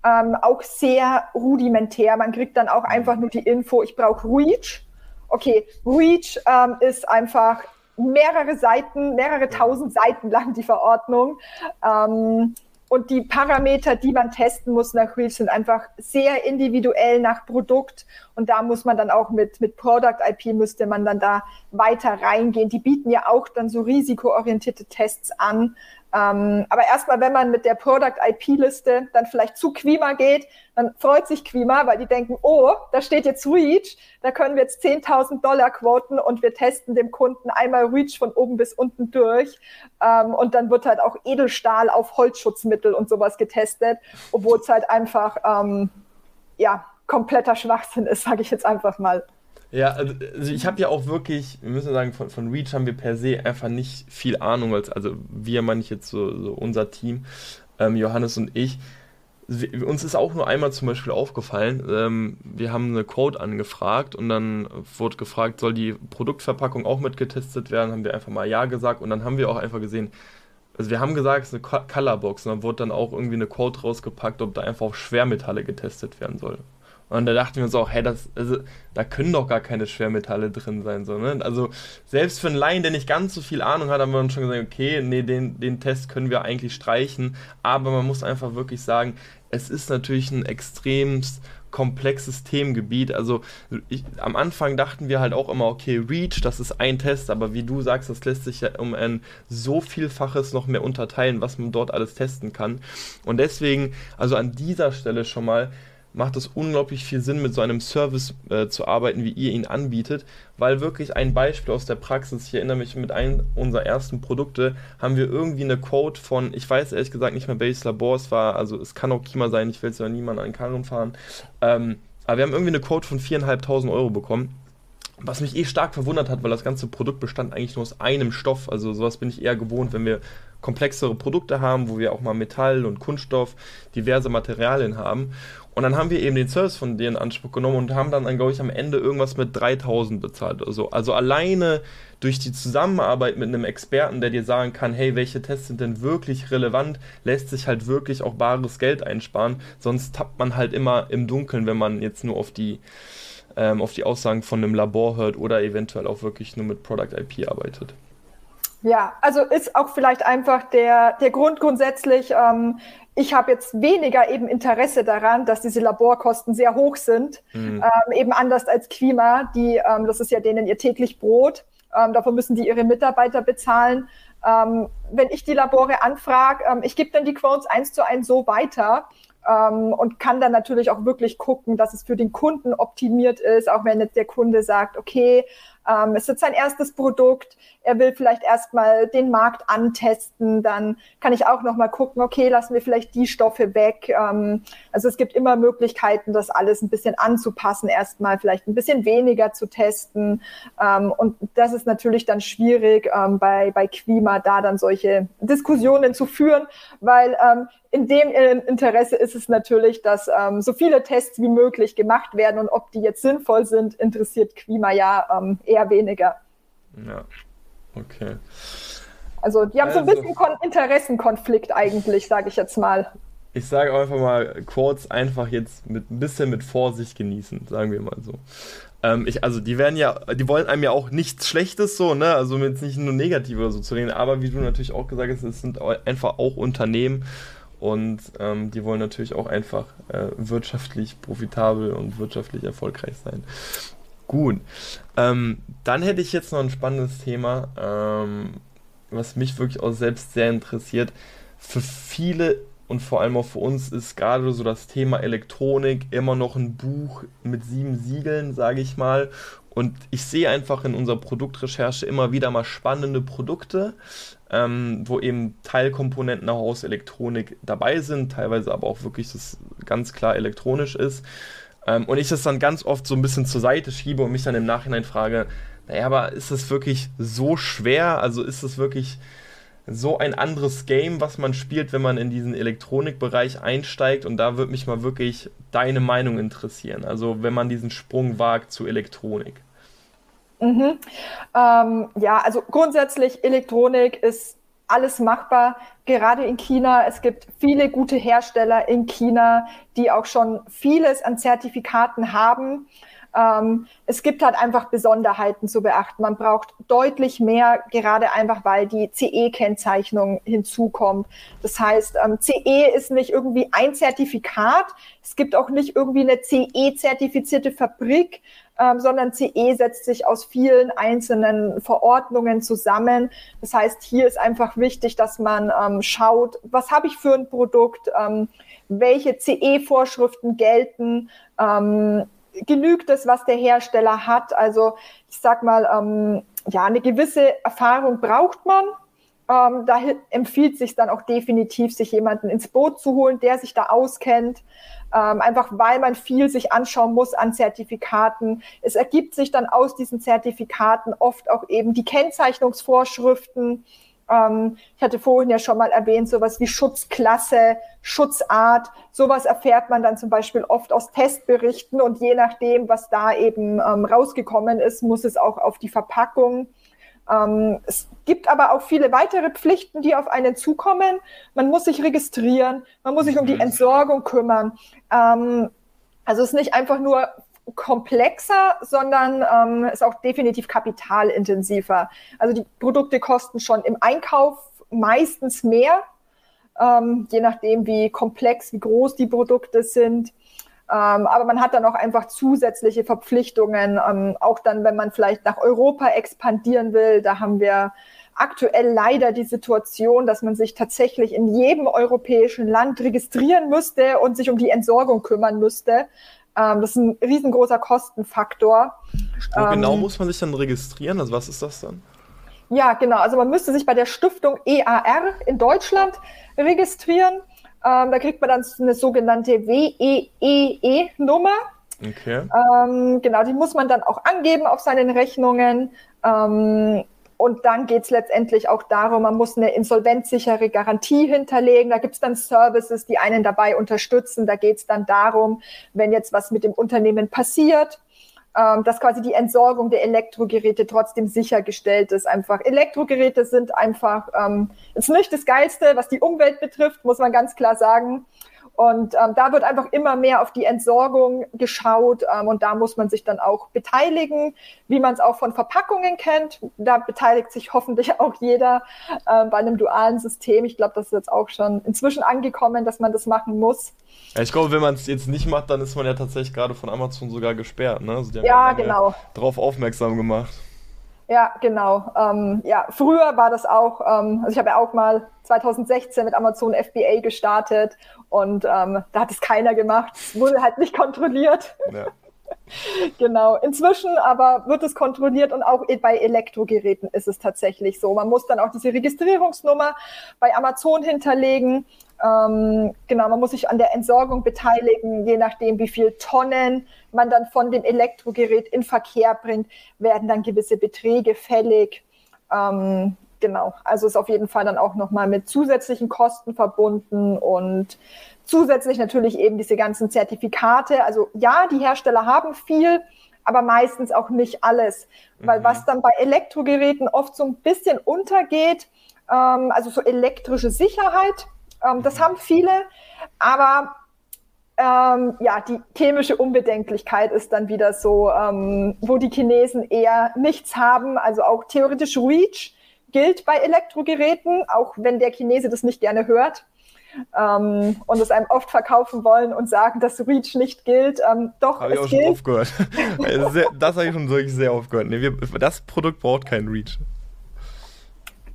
ähm, auch sehr rudimentär. Man kriegt dann auch einfach nur die Info, ich brauche Reach. Okay, Reach ähm, ist einfach mehrere Seiten, mehrere tausend Seiten lang die Verordnung. Ähm, und die Parameter, die man testen muss nach Reach, sind einfach sehr individuell nach Produkt. Und da muss man dann auch mit, mit Product IP müsste man dann da weiter reingehen. Die bieten ja auch dann so risikoorientierte Tests an, ähm, aber erstmal, wenn man mit der Product IP-Liste dann vielleicht zu Quima geht, dann freut sich Quima, weil die denken, oh, da steht jetzt Reach, da können wir jetzt 10.000 Dollar quoten und wir testen dem Kunden einmal Reach von oben bis unten durch. Ähm, und dann wird halt auch Edelstahl auf Holzschutzmittel und sowas getestet, obwohl es halt einfach, ähm, ja, kompletter Schwachsinn ist, sage ich jetzt einfach mal. Ja, also, also ich habe ja auch wirklich, wir müssen sagen, von, von Reach haben wir per se einfach nicht viel Ahnung, als, also wir meine ich jetzt so, so unser Team, ähm, Johannes und ich. Wir, uns ist auch nur einmal zum Beispiel aufgefallen, ähm, wir haben eine Code angefragt und dann wurde gefragt, soll die Produktverpackung auch mitgetestet werden? Haben wir einfach mal Ja gesagt und dann haben wir auch einfach gesehen, also wir haben gesagt, es ist eine Colorbox und dann wurde dann auch irgendwie eine Code rausgepackt, ob da einfach auch Schwermetalle getestet werden soll. Und da dachten wir uns auch, hey, das, also, da können doch gar keine Schwermetalle drin sein. So, ne? Also selbst für einen Laien, der nicht ganz so viel Ahnung hat, haben wir uns schon gesagt, okay, nee, den, den Test können wir eigentlich streichen. Aber man muss einfach wirklich sagen, es ist natürlich ein extremst komplexes Themengebiet. Also ich, am Anfang dachten wir halt auch immer, okay, Reach, das ist ein Test, aber wie du sagst, das lässt sich ja um ein so vielfaches noch mehr unterteilen, was man dort alles testen kann. Und deswegen, also an dieser Stelle schon mal, macht es unglaublich viel Sinn, mit so einem Service äh, zu arbeiten, wie ihr ihn anbietet, weil wirklich ein Beispiel aus der Praxis, ich erinnere mich mit einem unserer ersten Produkte, haben wir irgendwie eine Quote von, ich weiß ehrlich gesagt nicht mehr, welches Labor es war, also es kann auch Kima sein, ich will jetzt ja niemanden an den Karren fahren, ähm, aber wir haben irgendwie eine Quote von 4.500 Euro bekommen. Was mich eh stark verwundert hat, weil das ganze Produkt bestand eigentlich nur aus einem Stoff. Also sowas bin ich eher gewohnt, wenn wir komplexere Produkte haben, wo wir auch mal Metall und Kunststoff, diverse Materialien haben. Und dann haben wir eben den Service von denen in Anspruch genommen und haben dann, glaube ich, am Ende irgendwas mit 3000 bezahlt oder so. Also alleine durch die Zusammenarbeit mit einem Experten, der dir sagen kann, hey, welche Tests sind denn wirklich relevant, lässt sich halt wirklich auch bares Geld einsparen. Sonst tappt man halt immer im Dunkeln, wenn man jetzt nur auf die, ähm, auf die Aussagen von einem Labor hört oder eventuell auch wirklich nur mit Product IP arbeitet. Ja, also ist auch vielleicht einfach der, der Grund grundsätzlich, ähm, ich habe jetzt weniger eben Interesse daran, dass diese Laborkosten sehr hoch sind, mhm. ähm, eben anders als Klima, die, ähm, das ist ja denen ihr täglich Brot, ähm, davon müssen die ihre Mitarbeiter bezahlen. Ähm, wenn ich die Labore anfrage, ähm, ich gebe dann die Quotes eins zu eins so weiter und kann dann natürlich auch wirklich gucken, dass es für den Kunden optimiert ist, auch wenn jetzt der Kunde sagt, okay, ähm, es ist sein erstes Produkt, er will vielleicht erstmal den Markt antesten, dann kann ich auch nochmal gucken, okay, lassen wir vielleicht die Stoffe weg. Ähm, also es gibt immer Möglichkeiten, das alles ein bisschen anzupassen, erstmal vielleicht ein bisschen weniger zu testen. Ähm, und das ist natürlich dann schwierig ähm, bei, bei Klima, da dann solche Diskussionen zu führen, weil ähm, in dem Interesse ist es natürlich, dass ähm, so viele Tests wie möglich gemacht werden und ob die jetzt sinnvoll sind, interessiert Klima ja ähm, eher weniger. Ja, okay. Also die haben also, so ein also bisschen Kon Interessenkonflikt eigentlich, sage ich jetzt mal. Ich sage einfach mal kurz, einfach jetzt mit ein bisschen mit Vorsicht genießen, sagen wir mal so. Ähm, ich, also die werden ja, die wollen einem ja auch nichts Schlechtes so, ne? Also jetzt nicht nur negativ oder so zu reden, aber wie du natürlich auch gesagt hast, es sind einfach auch Unternehmen und ähm, die wollen natürlich auch einfach äh, wirtschaftlich profitabel und wirtschaftlich erfolgreich sein. Gut, ähm, dann hätte ich jetzt noch ein spannendes Thema, ähm, was mich wirklich auch selbst sehr interessiert. Für viele und vor allem auch für uns ist gerade so das Thema Elektronik immer noch ein Buch mit sieben Siegeln, sage ich mal. Und ich sehe einfach in unserer Produktrecherche immer wieder mal spannende Produkte, ähm, wo eben Teilkomponenten aus Elektronik dabei sind, teilweise aber auch wirklich das ganz klar elektronisch ist. Ähm, und ich das dann ganz oft so ein bisschen zur Seite schiebe und mich dann im Nachhinein frage, naja, aber ist das wirklich so schwer? Also ist es wirklich so ein anderes Game, was man spielt, wenn man in diesen Elektronikbereich einsteigt? Und da würde mich mal wirklich deine Meinung interessieren. Also wenn man diesen Sprung wagt zu Elektronik. Mhm. Ähm, ja, also grundsätzlich Elektronik ist alles machbar, gerade in China. Es gibt viele gute Hersteller in China, die auch schon vieles an Zertifikaten haben. Ähm, es gibt halt einfach Besonderheiten zu beachten. Man braucht deutlich mehr, gerade einfach weil die CE-Kennzeichnung hinzukommt. Das heißt, ähm, CE ist nicht irgendwie ein Zertifikat. Es gibt auch nicht irgendwie eine CE-zertifizierte Fabrik, ähm, sondern CE setzt sich aus vielen einzelnen Verordnungen zusammen. Das heißt, hier ist einfach wichtig, dass man ähm, schaut, was habe ich für ein Produkt, ähm, welche CE-Vorschriften gelten, ähm, genügt es, was der Hersteller hat. Also ich sag mal, ähm, ja, eine gewisse Erfahrung braucht man. Ähm, da empfiehlt sich dann auch definitiv, sich jemanden ins Boot zu holen, der sich da auskennt ähm, einfach weil man viel sich anschauen muss an Zertifikaten. Es ergibt sich dann aus diesen Zertifikaten oft auch eben die Kennzeichnungsvorschriften. Ähm, ich hatte vorhin ja schon mal erwähnt, sowas wie Schutzklasse, Schutzart, sowas erfährt man dann zum Beispiel oft aus Testberichten und je nachdem, was da eben ähm, rausgekommen ist, muss es auch auf die Verpackung ähm, es gibt aber auch viele weitere Pflichten, die auf einen zukommen. Man muss sich registrieren, man muss sich um die mhm. Entsorgung kümmern. Ähm, also es ist nicht einfach nur komplexer, sondern ähm, ist auch definitiv kapitalintensiver. Also die Produkte kosten schon im Einkauf meistens mehr, ähm, je nachdem, wie komplex, wie groß die Produkte sind. Ähm, aber man hat dann auch einfach zusätzliche Verpflichtungen, ähm, auch dann, wenn man vielleicht nach Europa expandieren will. Da haben wir aktuell leider die Situation, dass man sich tatsächlich in jedem europäischen Land registrieren müsste und sich um die Entsorgung kümmern müsste. Ähm, das ist ein riesengroßer Kostenfaktor. Wo genau ähm, muss man sich dann registrieren? Also was ist das dann? Ja, genau. Also man müsste sich bei der Stiftung EAR in Deutschland registrieren. Ähm, da kriegt man dann eine sogenannte WEEE-Nummer. Okay. Ähm, genau, die muss man dann auch angeben auf seinen Rechnungen. Ähm, und dann geht es letztendlich auch darum, man muss eine insolvenzsichere Garantie hinterlegen. Da gibt es dann Services, die einen dabei unterstützen. Da geht es dann darum, wenn jetzt was mit dem Unternehmen passiert, ähm, dass quasi die Entsorgung der Elektrogeräte trotzdem sichergestellt ist. Einfach Elektrogeräte sind einfach ähm, ist nicht das Geilste, was die Umwelt betrifft, muss man ganz klar sagen. Und ähm, da wird einfach immer mehr auf die Entsorgung geschaut ähm, und da muss man sich dann auch beteiligen, wie man es auch von Verpackungen kennt. Da beteiligt sich hoffentlich auch jeder äh, bei einem dualen System. Ich glaube, das ist jetzt auch schon inzwischen angekommen, dass man das machen muss. Ja, ich glaube, wenn man es jetzt nicht macht, dann ist man ja tatsächlich gerade von Amazon sogar gesperrt. Ne? Also ja, genau. Darauf aufmerksam gemacht. Ja, genau. Ähm, ja, früher war das auch, ähm, also ich habe ja auch mal 2016 mit Amazon FBA gestartet und ähm, da hat es keiner gemacht. Es wurde halt nicht kontrolliert. Ja. genau. Inzwischen aber wird es kontrolliert und auch bei Elektrogeräten ist es tatsächlich so. Man muss dann auch diese Registrierungsnummer bei Amazon hinterlegen. Ähm, genau, man muss sich an der Entsorgung beteiligen, je nachdem, wie viel Tonnen man dann von dem Elektrogerät in Verkehr bringt, werden dann gewisse Beträge fällig. Ähm, genau, also ist auf jeden Fall dann auch nochmal mit zusätzlichen Kosten verbunden und zusätzlich natürlich eben diese ganzen Zertifikate. Also ja, die Hersteller haben viel, aber meistens auch nicht alles, weil mhm. was dann bei Elektrogeräten oft so ein bisschen untergeht, ähm, also so elektrische Sicherheit, ähm, das mhm. haben viele, aber ähm, ja, die chemische Unbedenklichkeit ist dann wieder so, ähm, wo die Chinesen eher nichts haben. Also auch theoretisch REACH gilt bei Elektrogeräten, auch wenn der Chinese das nicht gerne hört. Ähm, und es einem oft verkaufen wollen und sagen, dass REACH nicht gilt. Ähm, doch, habe ich auch gilt. schon oft gehört. das habe ich schon wirklich sehr oft gehört. Nee, wir, das Produkt braucht kein REACH.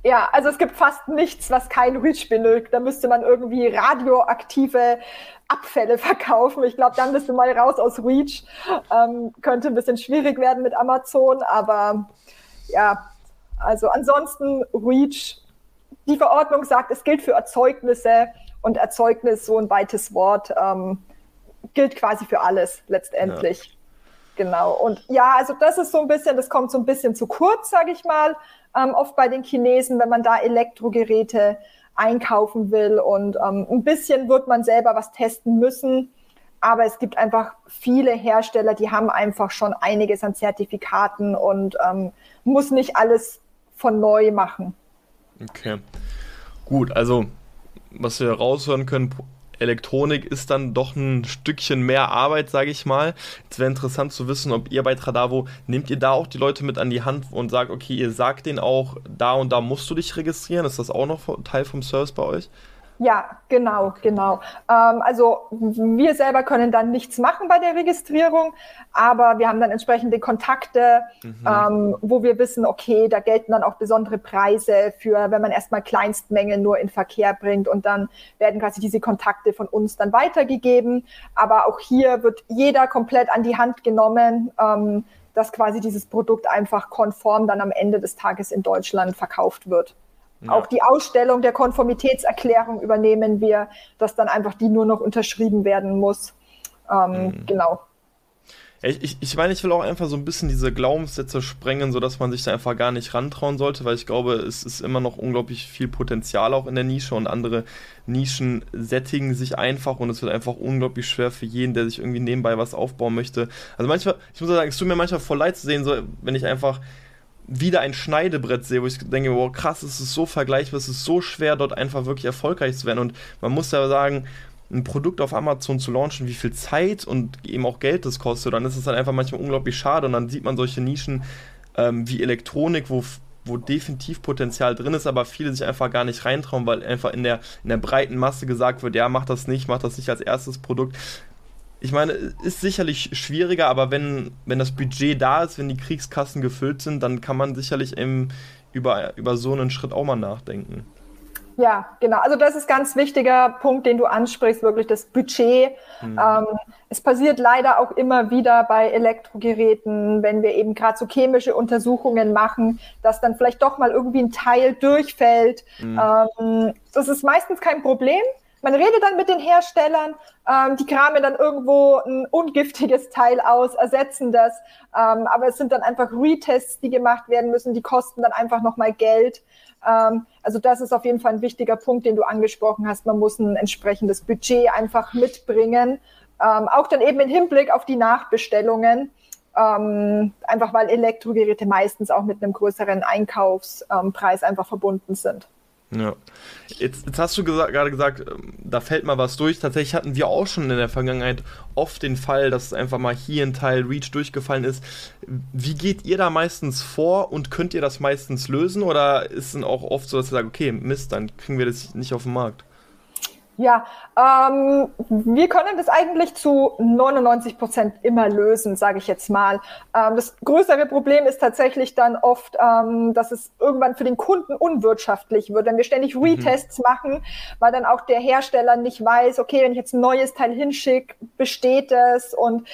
Ja, also es gibt fast nichts, was kein REACH benötigt. Da müsste man irgendwie radioaktive Abfälle verkaufen. Ich glaube, dann bist du mal raus aus REACH. Ähm, könnte ein bisschen schwierig werden mit Amazon, aber ja, also ansonsten REACH. Die Verordnung sagt, es gilt für Erzeugnisse und Erzeugnis, so ein weites Wort, ähm, gilt quasi für alles letztendlich. Ja. Genau. Und ja, also das ist so ein bisschen, das kommt so ein bisschen zu kurz, sage ich mal ähm, oft bei den Chinesen, wenn man da Elektrogeräte einkaufen will. Und ähm, ein bisschen wird man selber was testen müssen. Aber es gibt einfach viele Hersteller, die haben einfach schon einiges an Zertifikaten und ähm, muss nicht alles von neu machen. Okay. Gut, also was wir raushören können, Elektronik ist dann doch ein Stückchen mehr Arbeit, sage ich mal. Es wäre interessant zu wissen, ob ihr bei Tradavo, nehmt ihr da auch die Leute mit an die Hand und sagt, okay, ihr sagt denen auch, da und da musst du dich registrieren. Ist das auch noch Teil vom Service bei euch? Ja, genau, genau. Ähm, also wir selber können dann nichts machen bei der Registrierung, aber wir haben dann entsprechende Kontakte, mhm. ähm, wo wir wissen, okay, da gelten dann auch besondere Preise für, wenn man erstmal Kleinstmengen nur in Verkehr bringt und dann werden quasi diese Kontakte von uns dann weitergegeben. Aber auch hier wird jeder komplett an die Hand genommen. Ähm, dass quasi dieses Produkt einfach konform dann am Ende des Tages in Deutschland verkauft wird. Ja. Auch die Ausstellung der Konformitätserklärung übernehmen wir, dass dann einfach die nur noch unterschrieben werden muss. Ähm, mhm. Genau. Ich, ich, ich meine, ich will auch einfach so ein bisschen diese Glaubenssätze sprengen, sodass man sich da einfach gar nicht rantrauen sollte, weil ich glaube, es ist immer noch unglaublich viel Potenzial auch in der Nische und andere Nischen sättigen sich einfach und es wird einfach unglaublich schwer für jeden, der sich irgendwie nebenbei was aufbauen möchte. Also manchmal, ich muss sagen, es tut mir manchmal voll leid zu sehen, so, wenn ich einfach wieder ein Schneidebrett sehe, wo ich denke, wow, krass, es ist so vergleichbar, es ist so schwer, dort einfach wirklich erfolgreich zu werden. Und man muss ja sagen, ein Produkt auf Amazon zu launchen, wie viel Zeit und eben auch Geld das kostet, dann ist es dann einfach manchmal unglaublich schade und dann sieht man solche Nischen ähm, wie Elektronik, wo wo definitiv Potenzial drin ist, aber viele sich einfach gar nicht reintrauen, weil einfach in der, in der breiten Masse gesagt wird, ja, mach das nicht, mach das nicht als erstes Produkt ich meine, ist sicherlich schwieriger, aber wenn, wenn das Budget da ist, wenn die Kriegskassen gefüllt sind, dann kann man sicherlich eben über, über so einen Schritt auch mal nachdenken. Ja, genau. Also das ist ganz wichtiger Punkt, den du ansprichst, wirklich das Budget. Mhm. Ähm, es passiert leider auch immer wieder bei Elektrogeräten, wenn wir eben gerade so chemische Untersuchungen machen, dass dann vielleicht doch mal irgendwie ein Teil durchfällt. Mhm. Ähm, das ist meistens kein Problem. Man redet dann mit den Herstellern, ähm, die kramen dann irgendwo ein ungiftiges Teil aus, ersetzen das, ähm, aber es sind dann einfach Retests, die gemacht werden müssen, die kosten dann einfach nochmal Geld. Ähm, also das ist auf jeden Fall ein wichtiger Punkt, den du angesprochen hast. Man muss ein entsprechendes Budget einfach mitbringen, ähm, auch dann eben im Hinblick auf die Nachbestellungen. Ähm, einfach weil Elektrogeräte meistens auch mit einem größeren Einkaufspreis einfach verbunden sind. Ja. Jetzt, jetzt hast du gesa gerade gesagt, ähm, da fällt mal was durch. Tatsächlich hatten wir auch schon in der Vergangenheit oft den Fall, dass einfach mal hier ein Teil Reach durchgefallen ist. Wie geht ihr da meistens vor und könnt ihr das meistens lösen? Oder ist es auch oft so, dass ihr sagt, okay, Mist, dann kriegen wir das nicht auf den Markt? Ja, ähm, wir können das eigentlich zu 99 Prozent immer lösen, sage ich jetzt mal. Ähm, das größere Problem ist tatsächlich dann oft, ähm, dass es irgendwann für den Kunden unwirtschaftlich wird, wenn wir ständig mhm. Retests mhm. machen, weil dann auch der Hersteller nicht weiß, okay, wenn ich jetzt ein neues Teil hinschicke, besteht es und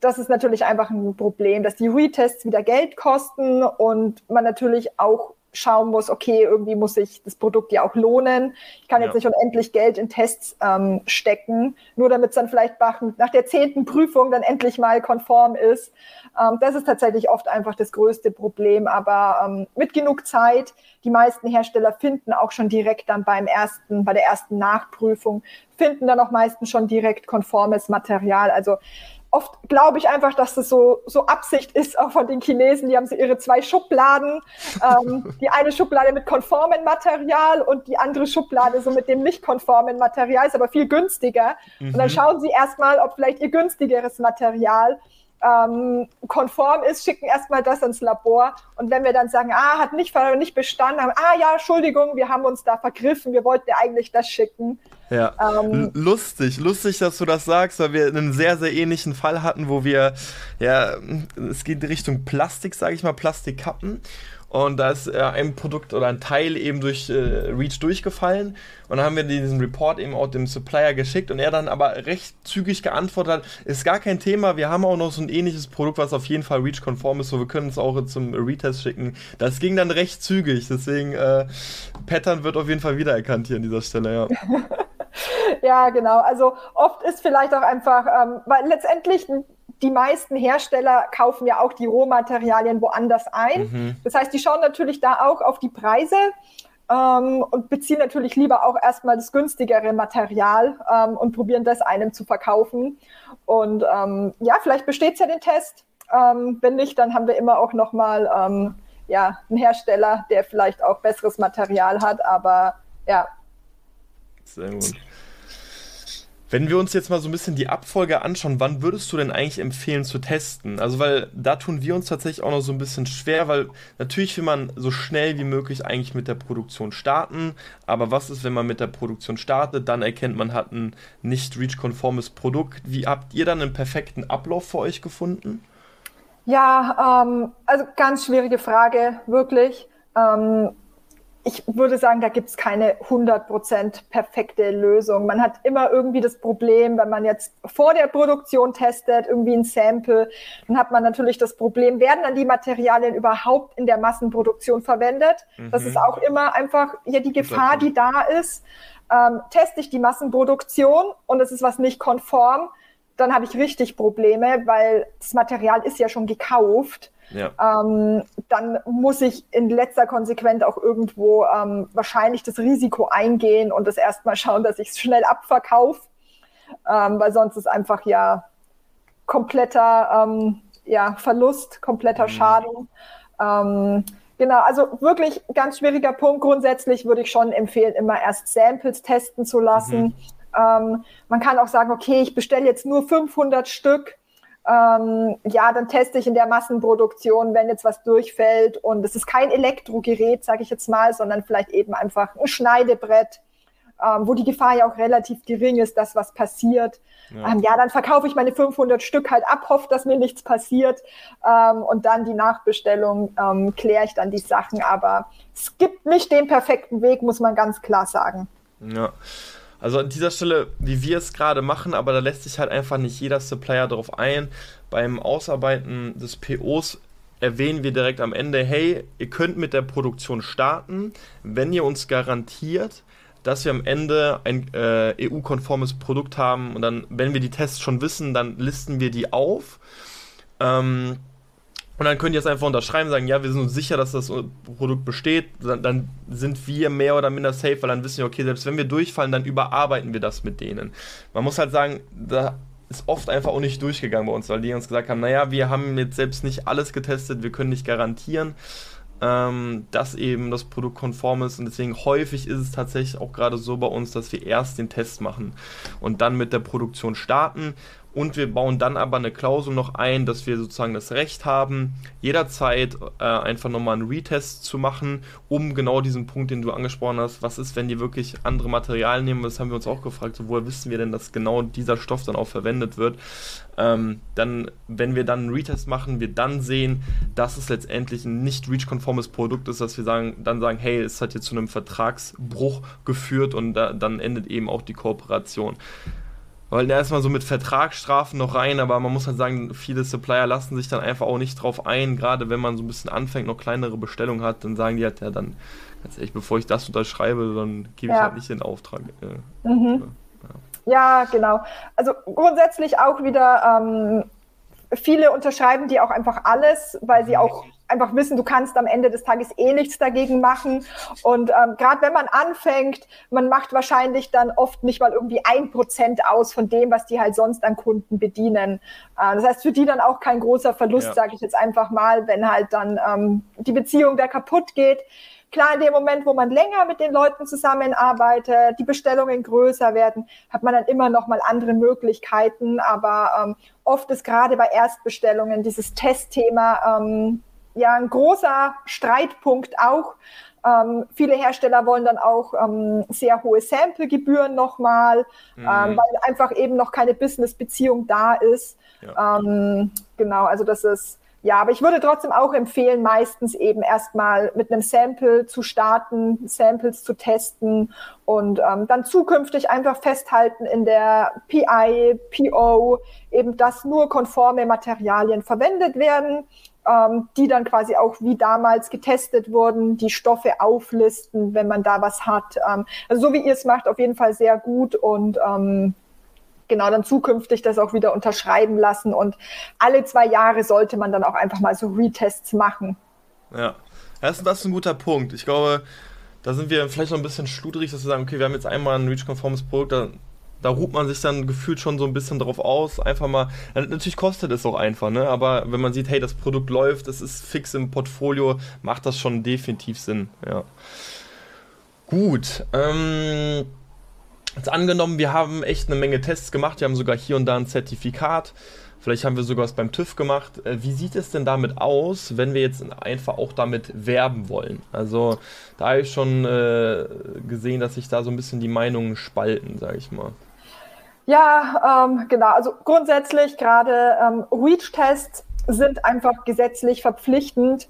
das ist natürlich einfach ein Problem, dass die Retests wieder Geld kosten und man natürlich auch schauen muss, okay, irgendwie muss sich das Produkt ja auch lohnen. Ich kann ja. jetzt nicht unendlich Geld in Tests ähm, stecken, nur damit es dann vielleicht nach der zehnten Prüfung dann endlich mal konform ist. Ähm, das ist tatsächlich oft einfach das größte Problem. Aber ähm, mit genug Zeit, die meisten Hersteller finden auch schon direkt dann beim ersten, bei der ersten Nachprüfung, finden dann auch meistens schon direkt konformes Material. Also oft glaube ich einfach, dass das so, so Absicht ist, auch von den Chinesen. Die haben so ihre zwei Schubladen. Ähm, die eine Schublade mit konformem Material und die andere Schublade so mit dem nicht konformen Material, ist aber viel günstiger. Mhm. Und dann mhm. schauen sie erstmal, ob vielleicht ihr günstigeres Material ähm, konform ist, schicken erstmal das ins Labor. Und wenn wir dann sagen, ah, hat nicht, nicht bestanden, haben, ah ja, Entschuldigung, wir haben uns da vergriffen, wir wollten ja eigentlich das schicken. Ja, ähm, lustig, lustig, dass du das sagst, weil wir einen sehr, sehr ähnlichen Fall hatten, wo wir, ja, es geht Richtung Plastik, sage ich mal, Plastikkappen. Und da ist äh, ein Produkt oder ein Teil eben durch äh, Reach durchgefallen. Und dann haben wir diesen Report eben auch dem Supplier geschickt und er dann aber recht zügig geantwortet hat, ist gar kein Thema, wir haben auch noch so ein ähnliches Produkt, was auf jeden Fall Reach-konform ist, so wir können es auch zum Retest schicken. Das ging dann recht zügig, deswegen äh, Pattern wird auf jeden Fall wiedererkannt hier an dieser Stelle, ja. ja, genau. Also oft ist vielleicht auch einfach, ähm, weil letztendlich die meisten Hersteller kaufen ja auch die Rohmaterialien woanders ein. Mhm. Das heißt, die schauen natürlich da auch auf die Preise ähm, und beziehen natürlich lieber auch erstmal das günstigere Material ähm, und probieren das einem zu verkaufen. Und ähm, ja, vielleicht besteht es ja den Test. Ähm, wenn nicht, dann haben wir immer auch nochmal ähm, ja, einen Hersteller, der vielleicht auch besseres Material hat. Aber ja. Sehr gut. Wenn wir uns jetzt mal so ein bisschen die Abfolge anschauen, wann würdest du denn eigentlich empfehlen zu testen? Also, weil da tun wir uns tatsächlich auch noch so ein bisschen schwer, weil natürlich will man so schnell wie möglich eigentlich mit der Produktion starten. Aber was ist, wenn man mit der Produktion startet, dann erkennt man hat ein nicht REACH-konformes Produkt. Wie habt ihr dann einen perfekten Ablauf für euch gefunden? Ja, ähm, also ganz schwierige Frage, wirklich. Ähm, ich würde sagen, da gibt es keine 100% perfekte Lösung. Man hat immer irgendwie das Problem, wenn man jetzt vor der Produktion testet, irgendwie ein Sample, dann hat man natürlich das Problem, werden dann die Materialien überhaupt in der Massenproduktion verwendet? Mhm. Das ist auch immer einfach ja die Gefahr, die da ist. Ähm, teste ich die Massenproduktion und es ist was nicht konform, dann habe ich richtig Probleme, weil das Material ist ja schon gekauft. Ja. Ähm, dann muss ich in letzter Konsequenz auch irgendwo ähm, wahrscheinlich das Risiko eingehen und das erstmal schauen, dass ich es schnell abverkaufe, ähm, weil sonst ist einfach ja kompletter ähm, ja, Verlust, kompletter mhm. Schaden. Ähm, genau, also wirklich ganz schwieriger Punkt. Grundsätzlich würde ich schon empfehlen, immer erst Samples testen zu lassen. Mhm. Ähm, man kann auch sagen, okay, ich bestelle jetzt nur 500 Stück ähm, ja, dann teste ich in der Massenproduktion, wenn jetzt was durchfällt. Und es ist kein Elektrogerät, sage ich jetzt mal, sondern vielleicht eben einfach ein Schneidebrett, ähm, wo die Gefahr ja auch relativ gering ist, dass was passiert. Ja, ähm, ja dann verkaufe ich meine 500 Stück halt ab, hoffe, dass mir nichts passiert. Ähm, und dann die Nachbestellung ähm, kläre ich dann die Sachen. Aber es gibt nicht den perfekten Weg, muss man ganz klar sagen. Ja. Also an dieser Stelle, wie wir es gerade machen, aber da lässt sich halt einfach nicht jeder Supplier darauf ein. Beim Ausarbeiten des POs erwähnen wir direkt am Ende, hey, ihr könnt mit der Produktion starten, wenn ihr uns garantiert, dass wir am Ende ein äh, EU-konformes Produkt haben und dann, wenn wir die Tests schon wissen, dann listen wir die auf. Ähm, und dann könnt ihr es einfach unterschreiben, sagen, ja, wir sind uns sicher, dass das Produkt besteht. Dann, dann, sind wir mehr oder minder safe, weil dann wissen wir, okay, selbst wenn wir durchfallen, dann überarbeiten wir das mit denen. Man muss halt sagen, da ist oft einfach auch nicht durchgegangen bei uns, weil die uns gesagt haben, naja, wir haben jetzt selbst nicht alles getestet, wir können nicht garantieren. ähm, dass eben das Produkt konform ist. Und deswegen häufig ist es tatsächlich auch gerade so bei uns, dass wir erst den Test machen und dann mit der Produktion starten. Und wir bauen dann aber eine Klausel noch ein, dass wir sozusagen das Recht haben, jederzeit äh, einfach nochmal einen Retest zu machen, um genau diesen Punkt, den du angesprochen hast, was ist, wenn die wirklich andere Materialien nehmen, das haben wir uns auch gefragt, so, woher wissen wir denn, dass genau dieser Stoff dann auch verwendet wird. Ähm, dann, wenn wir dann einen Retest machen, wir dann sehen, dass es letztendlich ein nicht REACH-konformes Produkt ist, dass wir sagen, dann sagen, hey, es hat jetzt zu einem Vertragsbruch geführt und da, dann endet eben auch die Kooperation wollen erstmal so mit Vertragsstrafen noch rein, aber man muss halt sagen, viele Supplier lassen sich dann einfach auch nicht drauf ein, gerade wenn man so ein bisschen anfängt, noch kleinere Bestellungen hat, dann sagen die halt, ja, dann, ganz ehrlich, bevor ich das unterschreibe, dann gebe ja. ich halt nicht den Auftrag. Äh, mhm. ja. ja. genau. Also grundsätzlich auch wieder, ähm, viele unterschreiben die auch einfach alles, weil sie auch einfach wissen, du kannst am Ende des Tages eh nichts dagegen machen. Und ähm, gerade wenn man anfängt, man macht wahrscheinlich dann oft nicht mal irgendwie ein Prozent aus von dem, was die halt sonst an Kunden bedienen. Äh, das heißt, für die dann auch kein großer Verlust, ja. sage ich jetzt einfach mal, wenn halt dann ähm, die Beziehung da kaputt geht. Klar, in dem Moment, wo man länger mit den Leuten zusammenarbeitet, die Bestellungen größer werden, hat man dann immer noch mal andere Möglichkeiten. Aber ähm, oft ist gerade bei Erstbestellungen dieses Testthema ähm, ja ein großer Streitpunkt auch. Ähm, viele Hersteller wollen dann auch ähm, sehr hohe Sample-Gebühren nochmal, mhm. ähm, weil einfach eben noch keine Business-Beziehung da ist. Ja. Ähm, genau, also das ist, ja, aber ich würde trotzdem auch empfehlen, meistens eben erstmal mit einem Sample zu starten, Samples zu testen und ähm, dann zukünftig einfach festhalten in der PI, PO, eben dass nur konforme Materialien verwendet werden ähm, die dann quasi auch wie damals getestet wurden, die Stoffe auflisten, wenn man da was hat. Ähm, also so wie ihr es macht, auf jeden Fall sehr gut und ähm, genau dann zukünftig das auch wieder unterschreiben lassen und alle zwei Jahre sollte man dann auch einfach mal so Retests machen. Ja, das ist ein guter Punkt. Ich glaube, da sind wir vielleicht noch ein bisschen schludrig, dass wir sagen, okay, wir haben jetzt einmal ein REACH-konformes Produkt, dann da ruht man sich dann gefühlt schon so ein bisschen drauf aus. Einfach mal, natürlich kostet es auch einfach, ne? aber wenn man sieht, hey, das Produkt läuft, es ist fix im Portfolio, macht das schon definitiv Sinn. Ja. Gut. Ähm, jetzt angenommen, wir haben echt eine Menge Tests gemacht, wir haben sogar hier und da ein Zertifikat. Vielleicht haben wir sogar was beim TÜV gemacht. Äh, wie sieht es denn damit aus, wenn wir jetzt einfach auch damit werben wollen? Also da habe ich schon äh, gesehen, dass sich da so ein bisschen die Meinungen spalten, sage ich mal. Ja, ähm, genau. Also grundsätzlich gerade ähm, REACH-Tests sind einfach gesetzlich verpflichtend.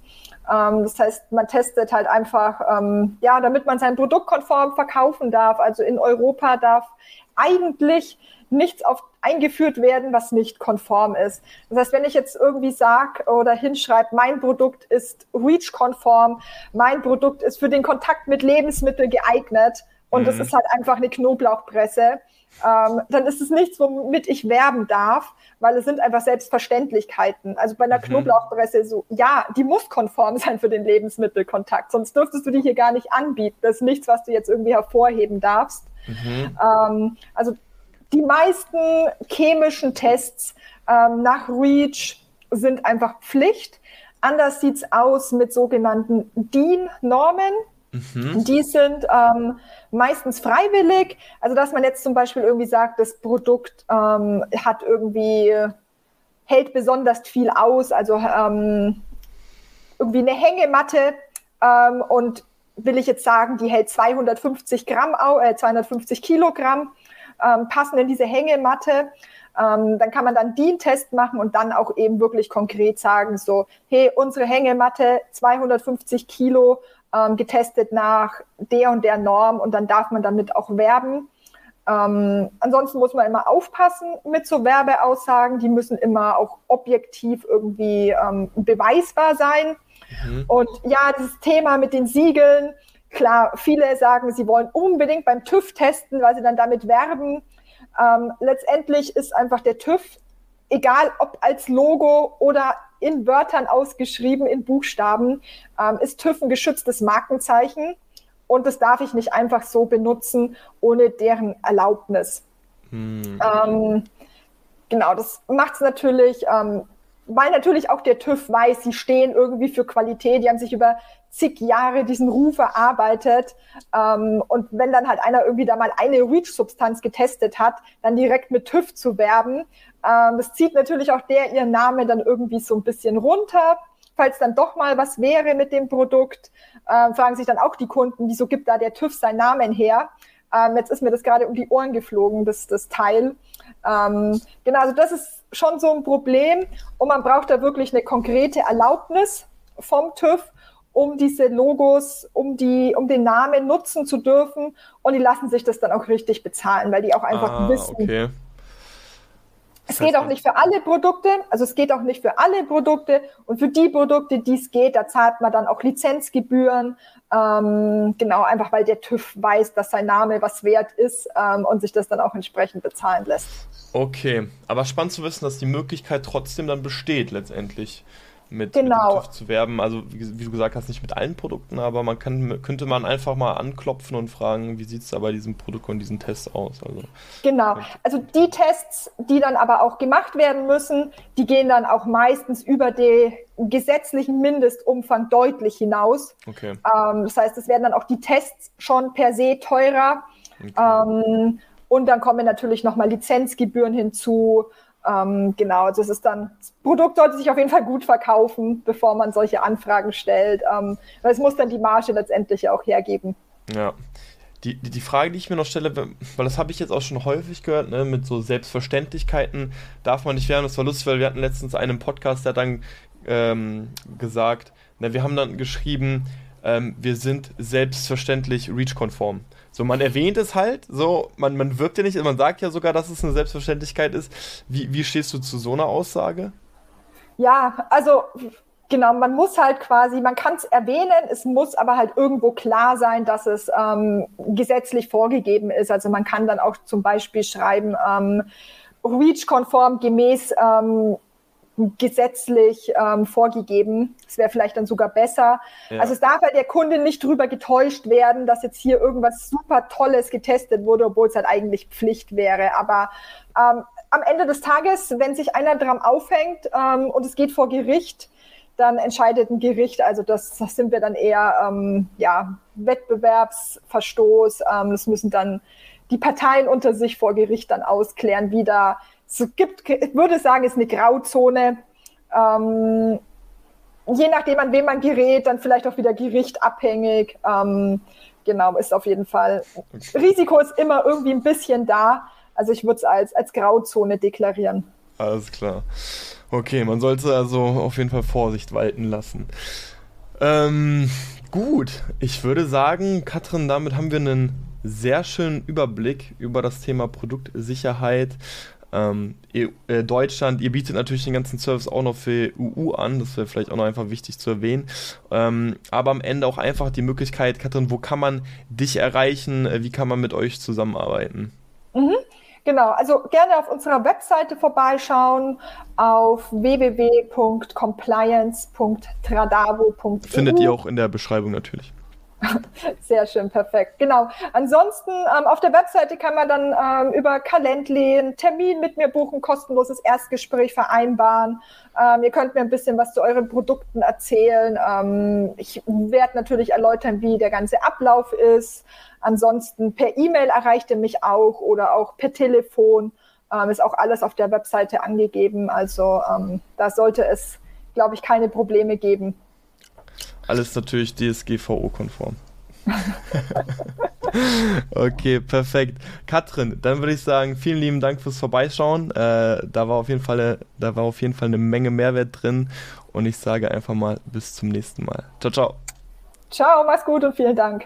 Ähm, das heißt, man testet halt einfach, ähm, ja, damit man sein Produkt konform verkaufen darf. Also in Europa darf eigentlich nichts auf, eingeführt werden, was nicht konform ist. Das heißt, wenn ich jetzt irgendwie sage oder hinschreibe, mein Produkt ist REACH-konform, mein Produkt ist für den Kontakt mit Lebensmitteln geeignet und es mhm. ist halt einfach eine Knoblauchpresse, ähm, dann ist es nichts, womit ich werben darf, weil es sind einfach Selbstverständlichkeiten. Also bei einer mhm. Knoblauchpresse so, ja, die muss konform sein für den Lebensmittelkontakt, sonst dürftest du die hier gar nicht anbieten. Das ist nichts, was du jetzt irgendwie hervorheben darfst. Mhm. Ähm, also die meisten chemischen Tests ähm, nach REACH sind einfach Pflicht. Anders sieht es aus mit sogenannten DIN-Normen. Mhm. Die sind ähm, meistens freiwillig. Also dass man jetzt zum Beispiel irgendwie sagt, das Produkt ähm, hat irgendwie, hält besonders viel aus, also ähm, irgendwie eine Hängematte ähm, und will ich jetzt sagen, die hält 250 Gramm, äh, 250 Kilogramm, ähm, passen in diese Hängematte. Ähm, dann kann man dann den Test machen und dann auch eben wirklich konkret sagen, so, hey, unsere Hängematte 250 Kilo ähm, getestet nach der und der Norm und dann darf man damit auch werben. Ähm, ansonsten muss man immer aufpassen mit so Werbeaussagen. Die müssen immer auch objektiv irgendwie ähm, beweisbar sein. Mhm. Und ja, dieses Thema mit den Siegeln, klar, viele sagen, sie wollen unbedingt beim TÜV testen, weil sie dann damit werben. Ähm, letztendlich ist einfach der TÜV, egal ob als Logo oder in Wörtern ausgeschrieben, in Buchstaben, ähm, ist TÜV ein geschütztes Markenzeichen und das darf ich nicht einfach so benutzen ohne deren Erlaubnis. Hm. Ähm, genau, das macht es natürlich ähm, weil natürlich auch der TÜV weiß, sie stehen irgendwie für Qualität, die haben sich über zig Jahre diesen Ruf erarbeitet. Ähm, und wenn dann halt einer irgendwie da mal eine REACH-Substanz getestet hat, dann direkt mit TÜV zu werben, ähm, das zieht natürlich auch der ihren Namen dann irgendwie so ein bisschen runter. Falls dann doch mal was wäre mit dem Produkt, äh, fragen sich dann auch die Kunden, wieso gibt da der TÜV seinen Namen her? Ähm, jetzt ist mir das gerade um die Ohren geflogen, das, das Teil. Ähm, genau, also das ist schon so ein Problem und man braucht da wirklich eine konkrete Erlaubnis vom TÜV, um diese Logos, um die, um den Namen nutzen zu dürfen und die lassen sich das dann auch richtig bezahlen, weil die auch einfach ah, wissen. Okay. Es geht auch nicht für alle Produkte, also es geht auch nicht für alle Produkte. Und für die Produkte, die es geht, da zahlt man dann auch Lizenzgebühren, ähm, genau, einfach weil der TÜV weiß, dass sein Name was wert ist ähm, und sich das dann auch entsprechend bezahlen lässt. Okay, aber spannend zu wissen, dass die Möglichkeit trotzdem dann besteht letztendlich mit, genau. mit TÜV zu werben. Also wie, wie, du gesagt hast, nicht mit allen Produkten, aber man kann, könnte man einfach mal anklopfen und fragen, wie sieht es da bei diesem Produkt und diesen Tests aus. Also, genau. Also die Tests, die dann aber auch gemacht werden müssen, die gehen dann auch meistens über den gesetzlichen Mindestumfang deutlich hinaus. Okay. Ähm, das heißt, es werden dann auch die Tests schon per se teurer. Okay. Ähm, und dann kommen natürlich nochmal Lizenzgebühren hinzu. Ähm, genau, das ist dann, das Produkt sollte sich auf jeden Fall gut verkaufen, bevor man solche Anfragen stellt, ähm, weil es muss dann die Marge letztendlich auch hergeben. Ja. Die, die, die Frage, die ich mir noch stelle, weil das habe ich jetzt auch schon häufig gehört, ne, mit so Selbstverständlichkeiten darf man nicht werden. Das war lustig, weil wir hatten letztens einen Podcast, der dann ähm, gesagt, ne, wir haben dann geschrieben, ähm, wir sind selbstverständlich REACH-konform. So, man erwähnt es halt, so, man, man wirbt ja nicht, man sagt ja sogar, dass es eine Selbstverständlichkeit ist. Wie, wie stehst du zu so einer Aussage? Ja, also genau, man muss halt quasi, man kann es erwähnen, es muss aber halt irgendwo klar sein, dass es ähm, gesetzlich vorgegeben ist. Also man kann dann auch zum Beispiel schreiben, ähm, REACH-konform gemäß ähm, gesetzlich ähm, vorgegeben. Das wäre vielleicht dann sogar besser. Ja. Also es darf halt der Kunde nicht drüber getäuscht werden, dass jetzt hier irgendwas super Tolles getestet wurde, obwohl es halt eigentlich Pflicht wäre. Aber ähm, am Ende des Tages, wenn sich einer dran aufhängt ähm, und es geht vor Gericht, dann entscheidet ein Gericht. Also das, das sind wir dann eher ähm, ja, Wettbewerbsverstoß. Ähm, das müssen dann die Parteien unter sich vor Gericht dann ausklären, wie da es gibt, ich würde sagen, es ist eine Grauzone. Ähm, je nachdem, an wen man gerät, dann vielleicht auch wieder gerichtabhängig. Ähm, genau, ist auf jeden Fall. Risiko ist immer irgendwie ein bisschen da. Also ich würde es als, als Grauzone deklarieren. Alles klar. Okay, man sollte also auf jeden Fall Vorsicht walten lassen. Ähm, gut, ich würde sagen, Katrin, damit haben wir einen sehr schönen Überblick über das Thema Produktsicherheit. Ähm, e äh, Deutschland, ihr bietet natürlich den ganzen Service auch noch für EU an, das wäre vielleicht auch noch einfach wichtig zu erwähnen. Ähm, aber am Ende auch einfach die Möglichkeit, Katrin, wo kann man dich erreichen? Äh, wie kann man mit euch zusammenarbeiten? Mhm. Genau, also gerne auf unserer Webseite vorbeischauen auf www.compliance.tradavo.eu. Findet ihr auch in der Beschreibung natürlich. Sehr schön, perfekt. Genau. Ansonsten ähm, auf der Webseite kann man dann ähm, über Calendly einen Termin mit mir buchen, kostenloses Erstgespräch vereinbaren. Ähm, ihr könnt mir ein bisschen was zu euren Produkten erzählen. Ähm, ich werde natürlich erläutern, wie der ganze Ablauf ist. Ansonsten per E-Mail erreicht ihr mich auch oder auch per Telefon. Ähm, ist auch alles auf der Webseite angegeben. Also ähm, da sollte es, glaube ich, keine Probleme geben. Alles natürlich DSGVO-konform. okay, perfekt. Katrin, dann würde ich sagen, vielen lieben Dank fürs Vorbeischauen. Äh, da, war auf jeden Fall, da war auf jeden Fall eine Menge Mehrwert drin und ich sage einfach mal bis zum nächsten Mal. Ciao, ciao. Ciao, mach's gut und vielen Dank.